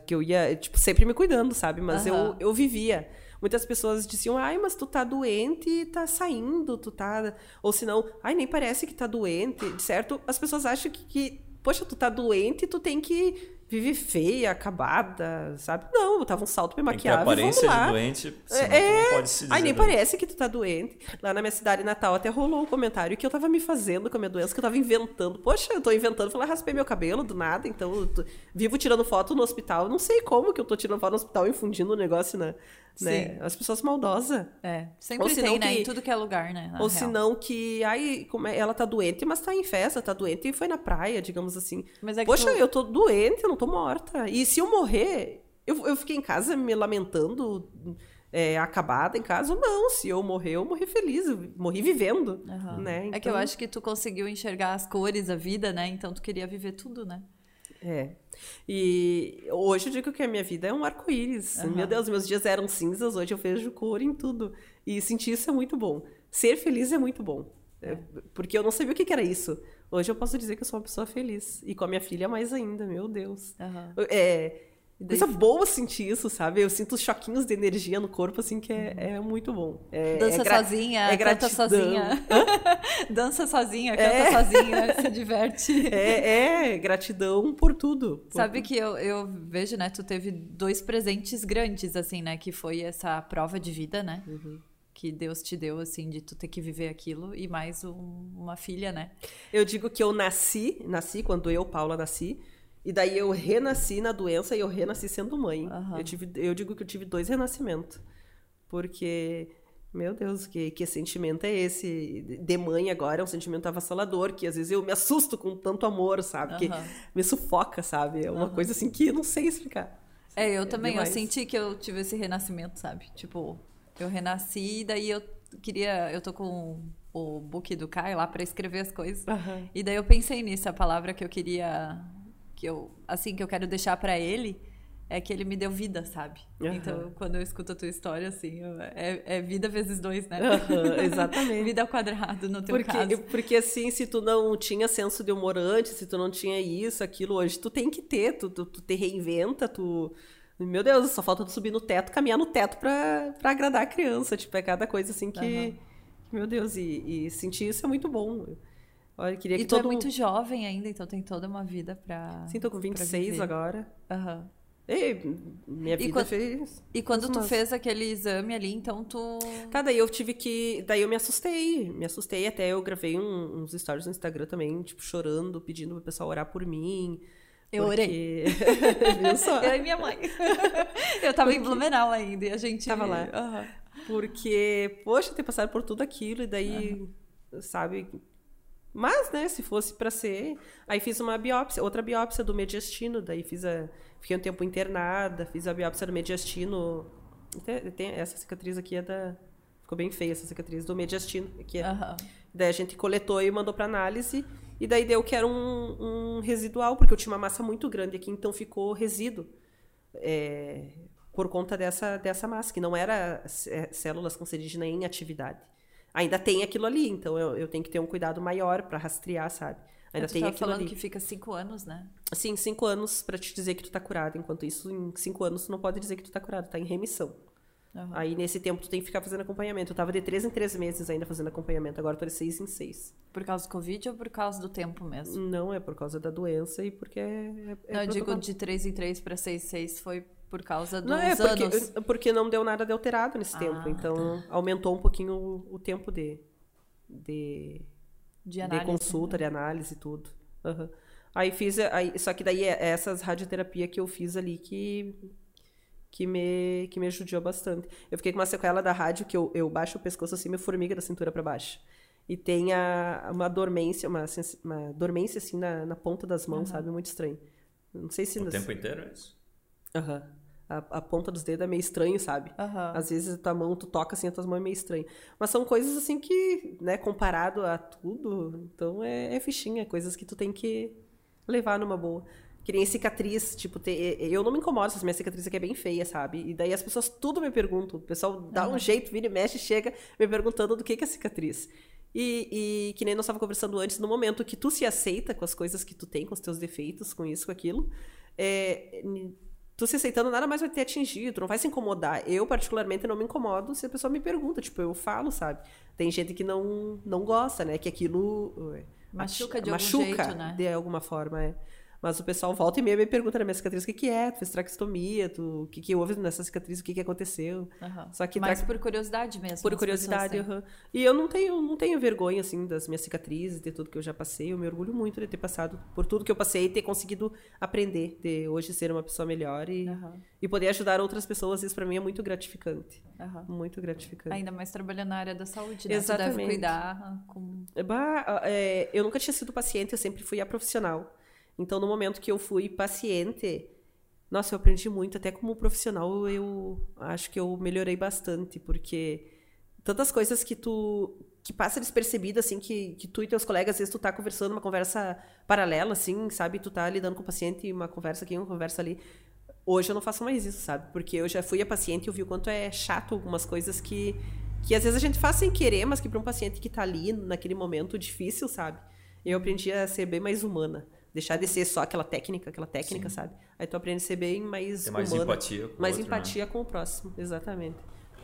que eu ia, tipo, sempre me cuidando, sabe? Mas eu, Aham. eu vivia. Muitas pessoas diziam, ai, mas tu tá doente e tá saindo, tu tá. Ou senão, ai, nem parece que tá doente, certo? As pessoas acham que, que poxa, tu tá doente e tu tem que viver feia, acabada, sabe? Não, eu tava um salto bem Tem que ter maquiável. aparência vamos lá. de doente, senão É, tu não pode se dizer Ai, nem doente. parece que tu tá doente. Lá na minha cidade natal até rolou um comentário que eu tava me fazendo com a minha doença, que eu tava inventando. Poxa, eu tô inventando. Falei, raspei meu cabelo do nada, então eu tô- vivo tirando foto no hospital. Não sei como que eu tô tirando foto no hospital e infundindo o negócio, né? né? Sim. As pessoas maldosas. É, sempre Ou tem, né? que- Em tudo que é lugar, né? na Ou real. senão que, ai, como é- ela tá doente, mas tá em festa, tá doente e foi na praia, digamos assim. Mas é que Poxa, tu- eu tô doente, eu não tô morta. E se eu morrer, eu, eu fiquei em casa me lamentando, é, acabada em casa? Não, se eu morrer, eu morri feliz, eu morri vivendo, Aham. né? É que eu Então, acho que tu conseguiu enxergar as cores, a vida, né? Então tu queria viver tudo, né? É. E hoje eu digo que a minha vida é um arco-íris. Aham. Meu Deus, meus dias eram cinzas, hoje eu vejo cor em tudo. E sentir isso é muito bom. Ser feliz é muito bom. É, Porque eu não sabia o que que era isso. Hoje eu posso dizer que eu sou uma pessoa feliz. E com a minha filha mais ainda, meu Deus. Aham. É. Coisa boa sentir isso, sabe? Eu sinto os choquinhos de energia no corpo, assim, que é, é muito bom. É, Dança é gra- sozinha, é canta sozinha. [LAUGHS] Dança sozinha, canta É. sozinha, [LAUGHS] se diverte. É, é gratidão por tudo. Por- Sabe que eu, eu vejo, né? Tu teve dois presentes grandes, assim, né? Que foi essa prova de vida, né? Uhum. Que Deus te deu, assim, de tu ter que viver aquilo. E mais um- uma filha, né? Eu digo que eu nasci, nasci quando eu, Paula, nasci, e daí eu renasci na doença e eu renasci sendo mãe. Aham. Eu, tive, eu digo que eu tive dois renascimentos. Porque, meu Deus, que, que sentimento é esse? De mãe agora é um sentimento avassalador, que às vezes eu me assusto com tanto amor, sabe? Que Aham. me sufoca, sabe? É uma coisa assim que eu não sei explicar. É, eu também, demais. eu senti que eu tive esse renascimento, sabe? Tipo, eu renasci e daí eu queria. Eu tô com o book do Caio lá pra escrever as coisas. Aham. E daí eu pensei nisso, a palavra que eu queria. Que eu. Assim, que eu quero deixar pra ele é que ele me deu vida, sabe? Aham. Então, quando eu escuto a tua história, assim, eu- é, é vida vezes dois, né? Aham, [LAUGHS] exatamente. vida ao quadrado no teu Porque, caso. porque assim, se tu não tinha senso de humor antes, se tu não tinha isso, aquilo, hoje tu tem que ter, tu, tu, tu te reinventa, tu. Meu Deus, só falta tu subir no teto, caminhar no teto pra, pra agradar a criança. Tipo, é cada coisa assim que. Que, Meu Deus, e, e sentir isso é muito bom. Olha, eu queria E que tu é todo muito jovem ainda, então tem toda uma vida pra. Sim, tô com pra 26 viver. agora. Aham. Ei, minha vida quando- fez. E quando tu fez aquele exame ali, então tu. Tá, daí eu tive que. Daí eu me assustei. Me assustei até eu gravei um- uns stories no Instagram também, tipo, chorando, pedindo pro pessoal orar por mim. Eu porque- [LAUGHS] Viu só? Eu e minha mãe. Eu tava em Blumenau ainda e a gente. Tava lá. Aham. Porque, poxa, ter passado por tudo aquilo e daí, sabe? Mas, né, se fosse pra ser. Aí fiz uma biópsia, outra biópsia do mediastino, daí fiz a. Fiquei um tempo internada, fiz a biópsia do mediastino. Tem, tem- essa cicatriz aqui é da. Ficou bem feia essa cicatriz do mediastino. Aqui é. Aham. Daí a gente coletou e mandou pra análise. E daí deu que era um, um residual, porque eu tinha uma massa muito grande aqui, então ficou resíduo. É, por conta dessa, dessa massa, que não era cé- células cancerígenas em atividade. Ainda tem aquilo ali, então eu, eu tenho que ter um cuidado maior pra rastrear, sabe? Ainda tem aquilo falando ali. que fica cinco anos, né? Assim, cinco anos pra te dizer que tu tá curado. Enquanto isso, em cinco anos, tu não pode dizer que tu tá curado, tá em remissão. Aham. Aí, nesse tempo, tu tem que ficar fazendo acompanhamento. Eu tava de três em três meses ainda fazendo acompanhamento, agora eu tô de seis em seis. Por causa do Covid ou por causa do tempo mesmo? Não, é por causa da doença e porque é. é não, eu digo de três em três pra seis em seis foi por causa dos Não, é porque, anos. porque não deu nada de alterado nesse Ah, tempo. Então, aumentou um pouquinho o, o tempo de, de, De de análise. né? consulta, de análise e tudo. Aham. Aí fiz. Aí, só que daí é essas radioterapia que eu fiz ali que. Que me, que me ajudou bastante. Eu fiquei com uma sequela da rádio que eu, eu baixo o pescoço assim, me formiga da cintura para baixo. E tem a, uma dormência, uma, uma dormência assim na, na ponta das mãos, sabe? Muito estranho. Não sei se. O tempo inteiro é isso? Aham. A, a ponta dos dedos é meio estranho, sabe? Aham. Às vezes a tua mão, tu toca assim, a tua mão é meio estranho. Mas são coisas assim que, né, comparado a tudo, então é, é fichinha, coisas que tu tem que, levar numa boa. Que nem cicatriz, tipo, ter, eu não me incomodo se a minha cicatriz aqui é bem feia, sabe? E daí as pessoas tudo me perguntam. O pessoal dá um jeito, vira e mexe, chega me perguntando do que, que é cicatriz. E, e que nem nós estávamos conversando antes, no momento que tu se aceita com as coisas que tu tem, com os teus defeitos, com isso, com aquilo, é, tu se aceitando nada mais vai ter atingido, tu não vai se incomodar. Eu, particularmente, não me incomodo se a pessoa me pergunta, tipo, eu falo, sabe? Tem gente que não, não gosta, né? Que aquilo... Machuca de machuca algum jeito, né? de alguma forma, é. Mas o pessoal volta e meia me pergunta na minha cicatriz o que, que é, tu fez traqueostomia, tu, o que, que houve nessa cicatriz, o que, que aconteceu. Aham. Só que Mas tra- por curiosidade mesmo. por curiosidade, aham. E eu não tenho, não tenho vergonha, assim, das minhas cicatrizes, de tudo que eu já passei. Eu me orgulho muito de ter passado por tudo que eu passei e ter conseguido aprender, de hoje ser uma pessoa melhor e, Aham. e poder ajudar outras pessoas. Isso pra mim é muito gratificante. Muito gratificante. Ainda mais trabalhando na área da saúde, né? Tu Exatamente. deve cuidar com... Bah, é, eu nunca tinha sido paciente, eu sempre fui a profissional. Então, no momento que eu fui paciente, nossa, eu aprendi muito. Até como profissional, eu acho que eu melhorei bastante, porque tantas coisas que tu que passa despercebido, assim, que, que tu e teus colegas, às vezes tu tá conversando uma conversa paralela, assim, sabe? Tu tá lidando com o paciente, uma conversa aqui, uma conversa ali. Hoje eu não faço mais isso, sabe? Porque eu já fui a paciente e eu vi o quanto é chato algumas coisas que, que às vezes a gente faz sem querer, mas que para um paciente que tá ali naquele momento difícil, sabe? Eu aprendi a ser bem mais humana. Deixar de ser só aquela técnica, aquela técnica, sabe? Aí tu aprende a ser bem mais Ter mais humana. empatia com o mais outro, né? empatia com o próximo, exatamente.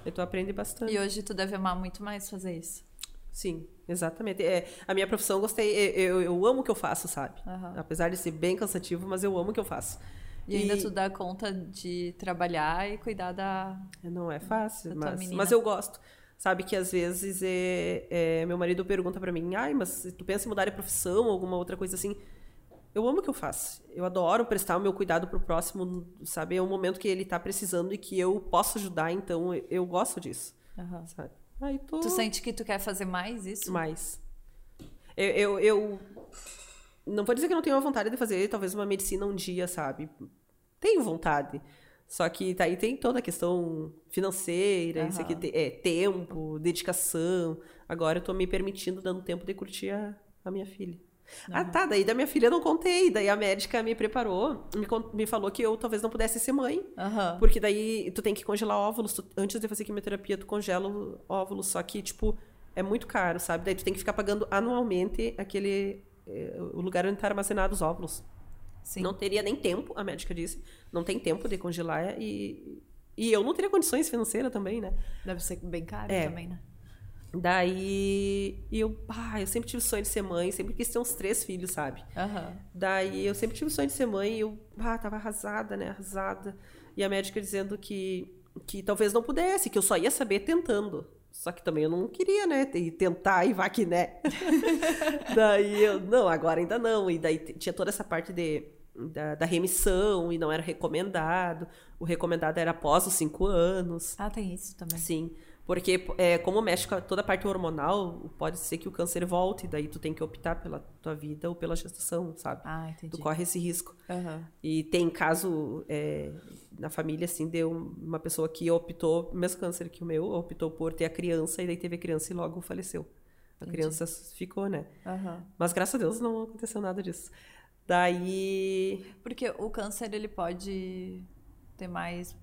Aí tu aprende bastante. E hoje tu deve amar muito mais fazer isso. Sim, exatamente. É, a minha profissão eu gostei, eu, eu, eu amo o que eu faço, sabe? Aham. Apesar de ser bem cansativo, mas eu amo o que eu faço. E ainda tu dá conta de trabalhar e cuidar da... Não é fácil, mas, mas eu gosto. Sabe que às vezes é, é, meu marido pergunta pra mim, ai, mas tu pensa em mudar de profissão ou alguma outra coisa assim? Eu amo o que eu faço. Eu adoro prestar o meu cuidado pro próximo, sabe? É um momento que ele tá precisando e que eu posso ajudar, então eu, gosto disso, Aham. sabe? Aí tô... Tu sente que tu quer fazer mais isso? mais. Eu, eu, eu não vou dizer que eu não tenho a vontade de fazer talvez uma medicina um dia, sabe? Tenho vontade. Só que tá aí tem toda a questão financeira, isso aqui, é, tempo, dedicação. Agora eu tô me permitindo, dando tempo de curtir a, a minha filha. Ah, tá. Daí da minha filha eu não contei. Daí a médica me preparou, me, me falou que eu talvez não pudesse ser mãe. Porque daí tu tem que congelar óvulos. tu- antes de fazer quimioterapia, tu congela óvulos. Só que, tipo, é muito caro, sabe? Daí tu tem que ficar pagando anualmente aquele. eh, o lugar onde tá armazenado os óvulos. Sim. Não teria nem tempo, a médica disse. Não tem tempo de congelar e. E eu não teria condições financeiras também, né? Deve ser bem caro É. também, né? Daí. Eu. Ah, eu sempre tive sonho de ser mãe, sempre quis ter uns três filhos, sabe? Aham. Daí eu sempre tive o sonho de ser mãe e eu ah, tava arrasada, né? Arrasada. E a médica dizendo que, que talvez não pudesse, que eu só ia saber tentando. Só que também eu não queria, né? E tentar e vá que né. [LAUGHS] daí eu, não, agora ainda não. E daí tinha toda essa parte de, da, da remissão e não era recomendado. O recomendado era após os cinco anos. Ah, tem isso também. Sim, porque é, como mexe com toda a parte hormonal, pode ser que o câncer volte, daí tu tem que optar pela tua vida ou pela gestação, sabe? Ah, entendi. Tu corre esse risco. Aham. E tem caso é, na família, assim, de um- uma pessoa que optou, mesmo câncer que o meu, optou por ter a criança e daí teve a criança e logo faleceu. A Entendi. criança ficou, né? Aham. Mas graças a Deus não aconteceu nada disso. Daí. Porque o câncer, ele pode ter mais...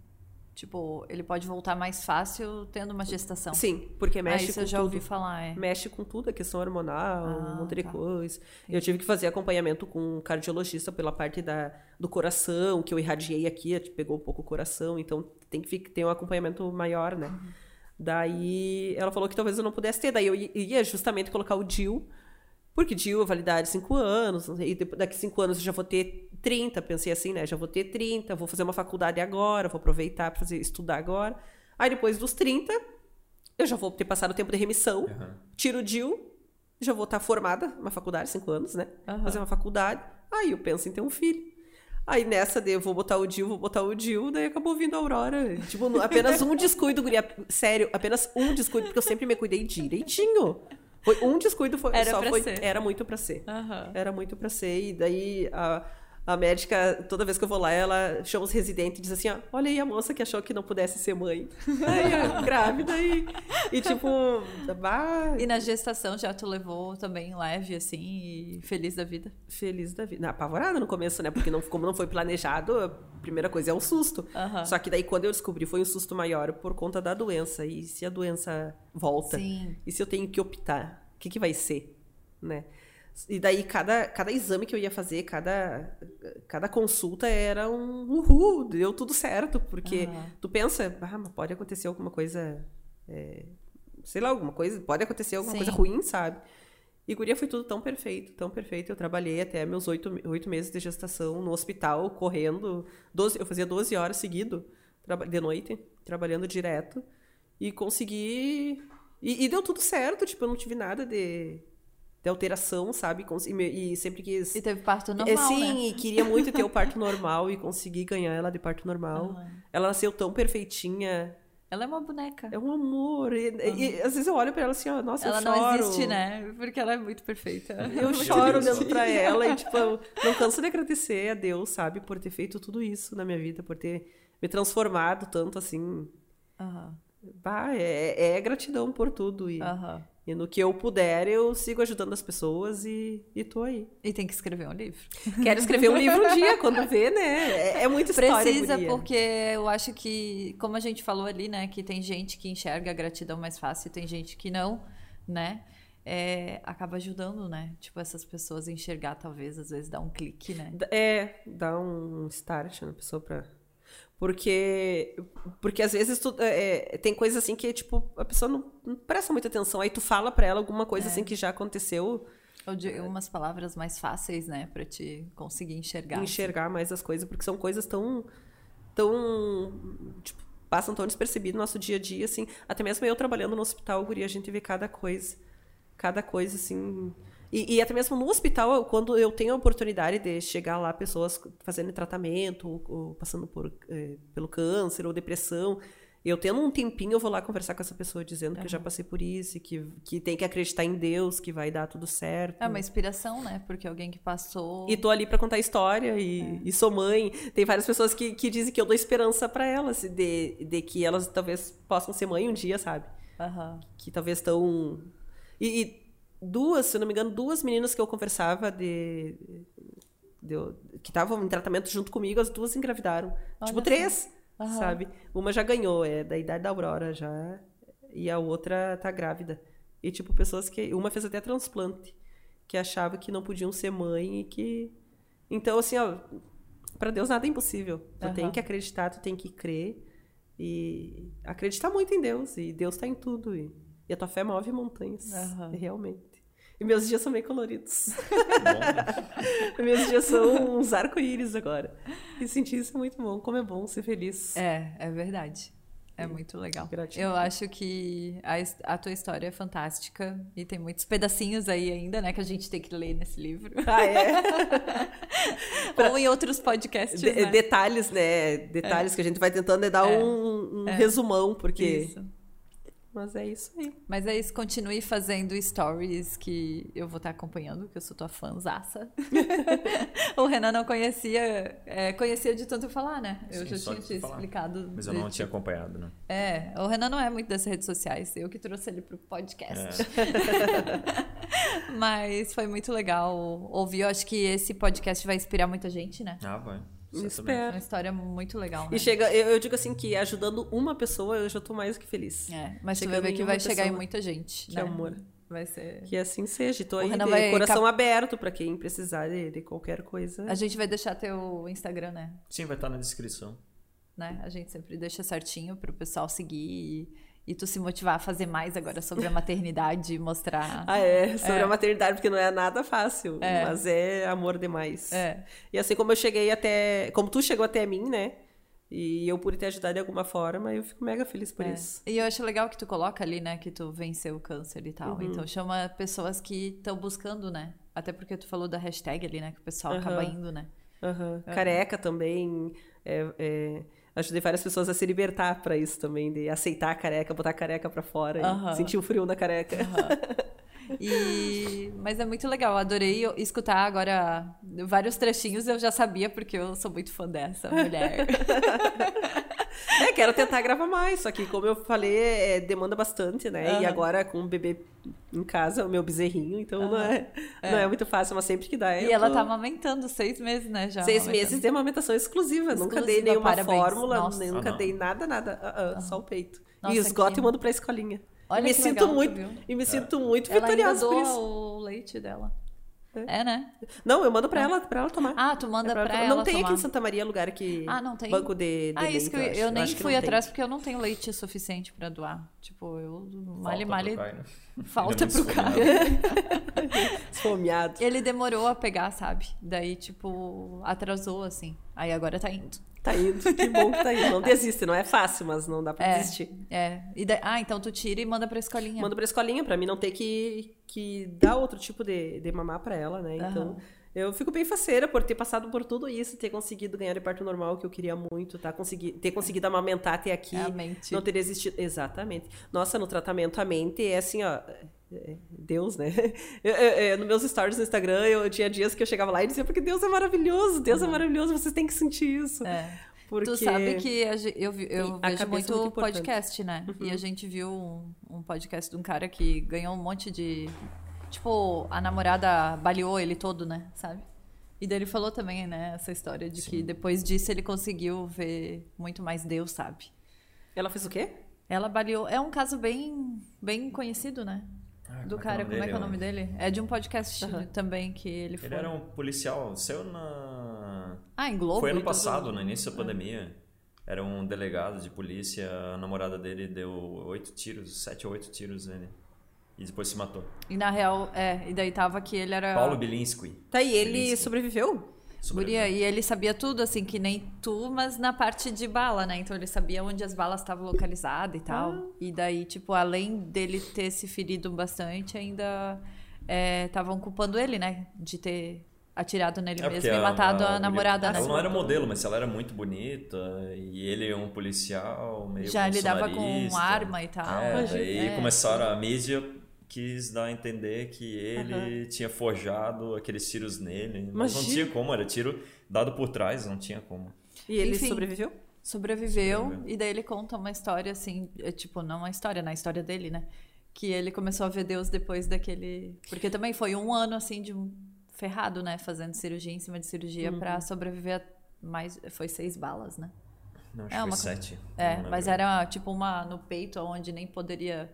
Tipo, ele pode voltar mais fácil tendo uma gestação. Sim, porque ah, mexe isso com eu já tudo. ouvi falar, é. mexe com tudo, a questão hormonal, Ah, um monte de tá. coisa. Eu tive que fazer acompanhamento com um cardiologista pela parte da, do coração, que eu irradiei aqui, pegou um pouco o coração, então tem que ter um acompanhamento maior, né? Uhum. Daí ela falou que talvez eu não pudesse ter, daí eu ia justamente colocar o DIL, porque DIL é validade 5 anos, e daqui 5 anos eu já vou ter 30, pensei assim, né? Já vou ter 30, vou fazer uma faculdade agora, vou aproveitar para fazer estudar agora. Aí depois dos 30, eu já vou ter passado o tempo de remissão, Aham. tiro o DIL, já vou estar formada, uma faculdade, 5 anos, né? Aham. Fazer uma faculdade. Aí eu penso em ter um filho. Aí nessa de eu vou botar o DIL, vou botar o DIL, daí acabou vindo a Aurora. Tipo, apenas um descuido, guria. Sério, apenas um descuido, porque eu sempre me cuidei direitinho. Foi um descuido, foi, Era só foi. ser. Era muito pra ser. Aham. Era muito pra ser. E daí a, A médica, toda vez que eu vou lá, ela chama os residentes e diz assim, ó, olha aí a moça que achou que não pudesse ser mãe. [LAUGHS] aí, grávida e, e tipo, bah, E na gestação já tu levou também leve, assim, e feliz da vida? feliz da vida. Não, apavorada no começo, né? Porque não, como não foi planejado, a primeira coisa é um susto. Aham. Só que daí quando eu descobri foi um susto maior por conta da doença. E se a doença volta? Sim. E se eu tenho que optar? O que, que vai ser? Né? E daí cada, cada exame que eu ia fazer, cada, cada consulta era um uhul, deu tudo certo. Porque Aham. tu pensa, ah, mas pode acontecer alguma coisa. é, sei lá, alguma coisa, pode acontecer alguma Sim. coisa ruim, sabe? E guria foi tudo tão perfeito, tão perfeito. Eu trabalhei até meus oito, oito meses de gestação no hospital, correndo. 12, eu fazia 12 horas seguido, de noite, trabalhando direto. E consegui. E, e deu tudo certo, tipo, eu não tive nada de, de alteração, sabe? E, e sempre quis. E teve parto normal, É, sim, né? e queria muito ter o parto [LAUGHS] normal e consegui ganhar ela de parto normal. Ela nasceu tão perfeitinha. Ela é uma boneca. É um amor. E, e às vezes eu olho pra ela assim, ó, nossa, Ela eu não choro. existe, né? Porque ela é muito perfeita. Eu [LAUGHS] Meu choro olhando pra ela e, tipo, eu não canso de agradecer a Deus, sabe, por ter feito tudo isso na minha vida, por ter me transformado tanto assim. Aham, Bah, é, é gratidão por tudo. E, aham. E no que eu puder, eu sigo ajudando as pessoas e, e tô aí. E tem que escrever um livro. [LAUGHS] Quero escrever um livro um dia, quando vê, né? É, é muita história. Precisa, guria. porque eu acho que, como a gente falou ali, né, que tem gente que enxerga a gratidão mais fácil e tem gente que não, né? É, acaba ajudando, né? Tipo, essas pessoas a enxergar, talvez, às vezes dá um clique, né? É, dá um start na pessoa pra. Porque, porque às vezes tu, é, é, tem coisas assim que, tipo, a pessoa não, não presta muita atenção. Aí tu fala pra ela alguma coisa assim que já aconteceu, Ou de umas palavras mais fáceis, né? Pra te conseguir enxergar. enxergar mais as coisas, porque são coisas tão. tão. Tipo, passam tão despercebido no nosso dia a dia, assim. Até mesmo eu trabalhando no hospital, Guri, a gente vê cada coisa. Cada coisa, assim. E, e até mesmo no hospital, quando eu tenho a oportunidade de chegar lá, pessoas fazendo tratamento, ou, ou passando por, eh, pelo câncer ou depressão, eu tendo um tempinho, eu vou lá conversar com essa pessoa dizendo que eu já passei por isso, e que, que tem que acreditar em Deus, que vai dar tudo certo. É uma inspiração, né? Porque alguém que passou. E tô ali pra contar história e, e sou mãe. Tem várias pessoas que, que dizem que eu dou esperança pra elas, de, de que elas talvez possam ser mãe um dia, sabe? Aham. Que talvez estão. E, e duas, se eu não me engano, duas meninas que eu conversava de. de- que estavam em tratamento junto comigo, as duas engravidaram. Olha tipo, três, sabe? Uma já ganhou, é da idade da Aurora já. E a outra tá grávida. E, tipo, pessoas que. Uma fez até transplante, que achava que não podiam ser mãe e que. Então, assim, ó, pra Deus nada é impossível. Tu Aham. tem que acreditar, tu tem que crer e acreditar muito em Deus. E Deus tá em tudo. E, e a tua fé move montanhas, Aham. realmente. E meus dias são bem coloridos. [LAUGHS] Meus dias são uns arco-íris agora. E sentir isso é muito bom. Como é bom ser feliz. É, é verdade. É muito legal. Gratidão. Eu acho que a, a tua história é fantástica e tem muitos pedacinhos aí ainda, né, que a gente tem que ler nesse livro. Ah, é? [LAUGHS] Ou em outros podcasts, De- né? Detalhes, né? Detalhes que a gente vai tentando é dar É. um, um resumão, porque. Isso. Mas é isso aí. Mas é isso, continue fazendo stories que eu vou estar acompanhando, que eu sou tua fãzaça. [LAUGHS] o Renan não conhecia, é, conhecia de tanto falar, né? Eu Sim, já tinha te falar. explicado. mas eu não tinha tipo- acompanhado, né? É, o Renan não é muito das redes sociais, eu que trouxe ele pro podcast. [LAUGHS] Mas foi muito legal ouvir. Eu acho que esse podcast vai inspirar muita gente, né? Ah, vai. É Espero. uma história muito legal, né? E chega, eu, eu digo assim que ajudando uma pessoa, eu já tô mais do que feliz. É, mas tu vai ver que vai chegar em muita gente. Que né? amor. Vai ser. Que assim seja. Tô O aí de coração cap- aberto pra quem precisar de, de qualquer coisa. A gente vai deixar teu Instagram, né? Sim, vai estar na descrição. né? A gente sempre deixa certinho pro pessoal seguir e, e tu se motivar a fazer mais agora sobre a maternidade e mostrar. Ah, é, sobre É. a maternidade, porque não é nada fácil, É. mas é amor demais. É. E assim como eu cheguei até. Como tu chegou até mim, né? E eu pude ter ajudado de alguma forma, eu fico mega feliz por É. isso. E eu acho legal que tu coloca ali, né, que tu venceu o câncer e tal. Uhum. Então chama pessoas que estão buscando, né? Até porque tu falou da hashtag ali, né? Que o pessoal Aham. acaba indo, né? Aham. Careca também. é, é, ajudei várias pessoas a se libertar pra isso também, de aceitar a careca, botar a careca pra fora Aham. e sentir o frio da careca. [LAUGHS] [LAUGHS] E... Mas é muito legal, adorei escutar agora vários trechinhos eu já sabia, porque eu sou muito fã dessa mulher. [LAUGHS] É, quero tentar gravar mais, só que como eu falei, é, demanda bastante, né? Aham. E agora com o bebê em casa, o meu bezerrinho, então não, é, não é muito fácil, mas sempre que dá. e ela tô- tá amamentando seis meses, né? Já Seis amamentando. meses de amamentação exclusiva. Nunca dei Exclusiva, nenhuma parabéns. fórmula, Nossa. nunca não. dei nada, nada. Ah, ah, Só o peito. Nossa, e esgoto que- e mando pra escolinha. Olha e me que sinto legal, muito viu? E me sinto muito Ela vitoriosa por isso. o leite dela. É, né? Não, eu mando pra ela, pra ela tomar. Ah, tu manda É pra, pra ela Não tem tomar. aqui em Santa Maria lugar que. Ah, não tem? Banco de, de Ah, isso leite, que eu, acho. eu nem fui não tem. atrás porque eu não tenho leite suficiente pra doar. Tipo, eu male, Falta male, né? [LAUGHS] falta é pro cara. [LAUGHS] Esfomeado. Ele demorou a pegar, sabe? Daí, tipo, atrasou, assim. Aí agora tá indo. Tá indo. Que bom que tá indo. Não desiste, não é fácil, mas não dá pra É, desistir. é. E daí- ah, então tu tira e manda pra escolinha. Mando pra escolinha pra mim não ter que, que dar outro tipo de, de mamar pra ela, né? Então, Aham. eu fico bem faceira por ter passado por tudo isso, ter conseguido ganhar de parto normal, que eu queria muito, tá? Consegui, ter conseguido amamentar até aqui. A mente. Não ter existido. Exatamente. Nossa, no tratamento, a mente é assim, ó. É Deus, né? [LAUGHS] Eu, eu, eu, nos meus stories no Instagram, eu tinha dias que eu chegava lá e dizia, porque Deus é maravilhoso, Deus é maravilhoso, vocês têm que sentir isso. É. Porque... Tu sabe que a eu, eu vejo é muito muito podcast, né? E a gente viu um, um podcast de um cara que ganhou um monte de. Tipo, a namorada baleou ele todo, né? Sabe? E daí ele falou também, né? Essa história de que depois disso ele conseguiu ver muito mais Deus, sabe? Ela fez o quê? Ela baleou. É um caso bem, bem conhecido, né? Ah, Do como é é cara, como é que é o nome dele? É de um podcast também que ele foi. Ele era um policial, saiu na. Ah, em Globo? Foi ano tudo. passado, no início da pandemia. Era um delegado de polícia, a namorada dele deu oito tiros, sete ou oito tiros nele. E depois se matou. E na real, é, e daí tava que ele era. Paulo Bilinski. Tá, e ele Belíssimo. sobreviveu? Guria, e ele sabia tudo, assim, que nem tu, mas na parte de bala, né? Então ele sabia onde as balas estavam localizadas e tal. Ah. E daí, tipo, além dele ter se ferido bastante, ainda estavam culpando ele, né? De ter atirado nele É, mesmo e matado a, mulher- namorada, né? Ela não era modelo, mas ela era muito bonita. E ele é um policial, meio Já lidava com arma e tal. É, daí É. começaram a mídia quis dar a entender que ele tinha forjado aqueles tiros nele. Mas não tinha como, era tiro dado por trás, não tinha como. E ele Enfim. sobreviveu? Sobreviveu, Sobreviveu. e daí ele conta uma história assim, é, tipo, não uma história, na história dele, né? Que ele começou a ver Deus depois daquele. Porque também foi um ano assim de um ferrado, né? Fazendo cirurgia em cima de cirurgia Uhum. pra sobreviver a mais. Foi seis balas, né? Não, acho É, que uma sete. É, mas era tipo uma no peito, onde nem poderia.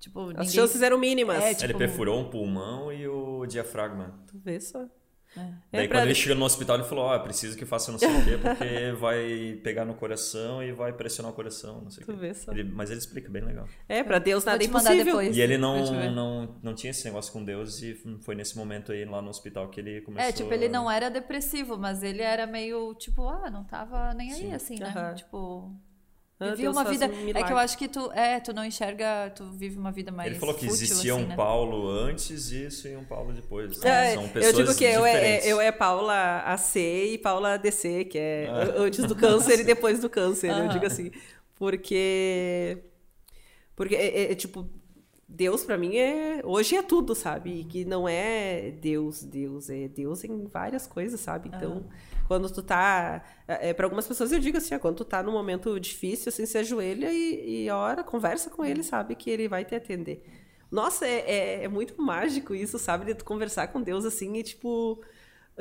Tipo, As ninguém. chances eram mínimas. É, Ele tipo- perfurou um pulmão e o diafragma. Tu vê só. É. Daí pra- quando ele chega no hospital, ele falou, ó, oh, preciso que faça não sei o quê, porque [LAUGHS] vai pegar no coração e vai pressionar o coração, não sei o Tu quê. vê só. Ele- mas ele explica bem legal. É, pra Deus nada é mandar impossível. depois. E ele não, não, não tinha esse negócio com Deus e foi nesse momento aí lá no hospital que ele começou... É, tipo, ele não era depressivo, mas ele era meio, tipo, ah, não tava nem aí, Sim. assim, né? Aham. Tipo. Ah, Deus uma vida. um é que eu acho que tu. É, tu não enxerga, tu vive uma vida mais. Ele falou que fútil, existia assim, um né? Paulo antes disso e um Paulo depois. É, São eu pessoas digo que eu é, é- eu é Paula AC e Paula DC, que é Ah. antes do câncer e depois do câncer. Eu digo assim. Porque. Porque, é, é- é tipo, Deus pra mim é. Hoje é tudo, sabe? E que não é Deus, Deus. É Deus em várias coisas, sabe? Então, quando tu tá. É, para algumas pessoas eu digo assim, ó, quando tu tá num momento difícil, assim, se ajoelha e, e ora, conversa com ele, sabe? Que ele vai te atender. Nossa, é, é, é muito mágico isso, sabe? De tu conversar com Deus assim e, tipo,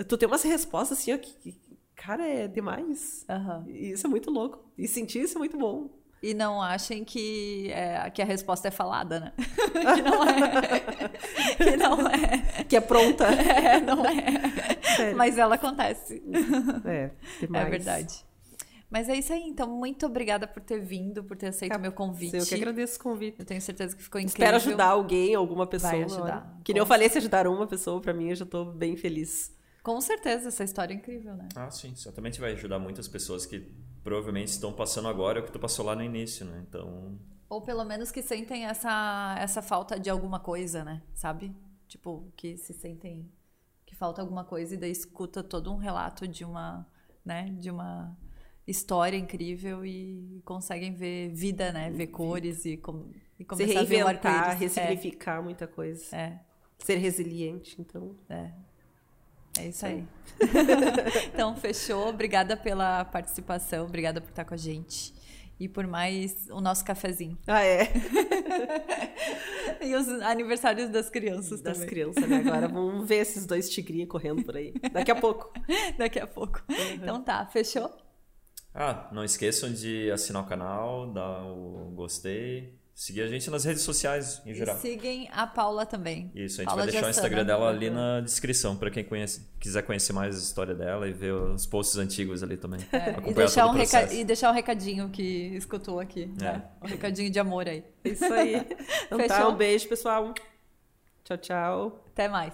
tu ter umas respostas assim, ó, que, cara, é demais. Aham. E Isso é muito louco. E sentir isso é muito bom. E não achem que, é, que a resposta é falada, né? [LAUGHS] que não é. que não é. Que é pronta. [LAUGHS] É, não é. Sério. Mas ela acontece. É, demais. É verdade. Mas é isso aí, então. Muito obrigada por ter vindo, por ter aceito meu convite. Eu que agradeço o convite. Eu tenho certeza que ficou incrível. Espero ajudar alguém, alguma pessoa. Vai ajudar. Que nem eu falei, se ajudar uma pessoa, pra mim, eu já tô bem feliz. Com certeza, essa história é incrível, né? Ah, sim. Certamente vai ajudar muitas pessoas que provavelmente estão passando agora o que tu passou lá no início, né? Então, Ou pelo menos que sentem essa, essa falta de alguma coisa, né? Sabe? Tipo, que se sentem que falta alguma coisa e daí escuta todo um relato de uma, né? De uma história incrível e conseguem ver vida, né? Ver cores e, com, e Se começar a ver o reinventar, arco-íris. ressignificar muita coisa. É, Ser resiliente, então. é, É isso aí. [LAUGHS] então, fechou. Obrigada pela participação, obrigada por estar com a gente. E por mais o nosso cafezinho. Ah, é? [LAUGHS] e os aniversários das crianças das também. crianças, né? Agora vamos ver esses dois tigrinhos correndo por aí. Daqui a pouco. [LAUGHS] Daqui a pouco. Uhum. Então tá, fechou? Ah, não esqueçam de assinar o canal, dar o gostei, seguir a gente nas redes sociais em geral. E seguem a Paula também. Isso, a gente Paula vai deixar o Instagram dela ali na descrição para quem conhece, quiser conhecer mais a história dela e ver os posts antigos ali também. É, e, deixar um reca... e deixar um recadinho que escutou aqui. É. Né? Um recadinho de amor aí. Isso aí. [LAUGHS] Então tá, um beijo, pessoal. Tchau, tchau. Até mais.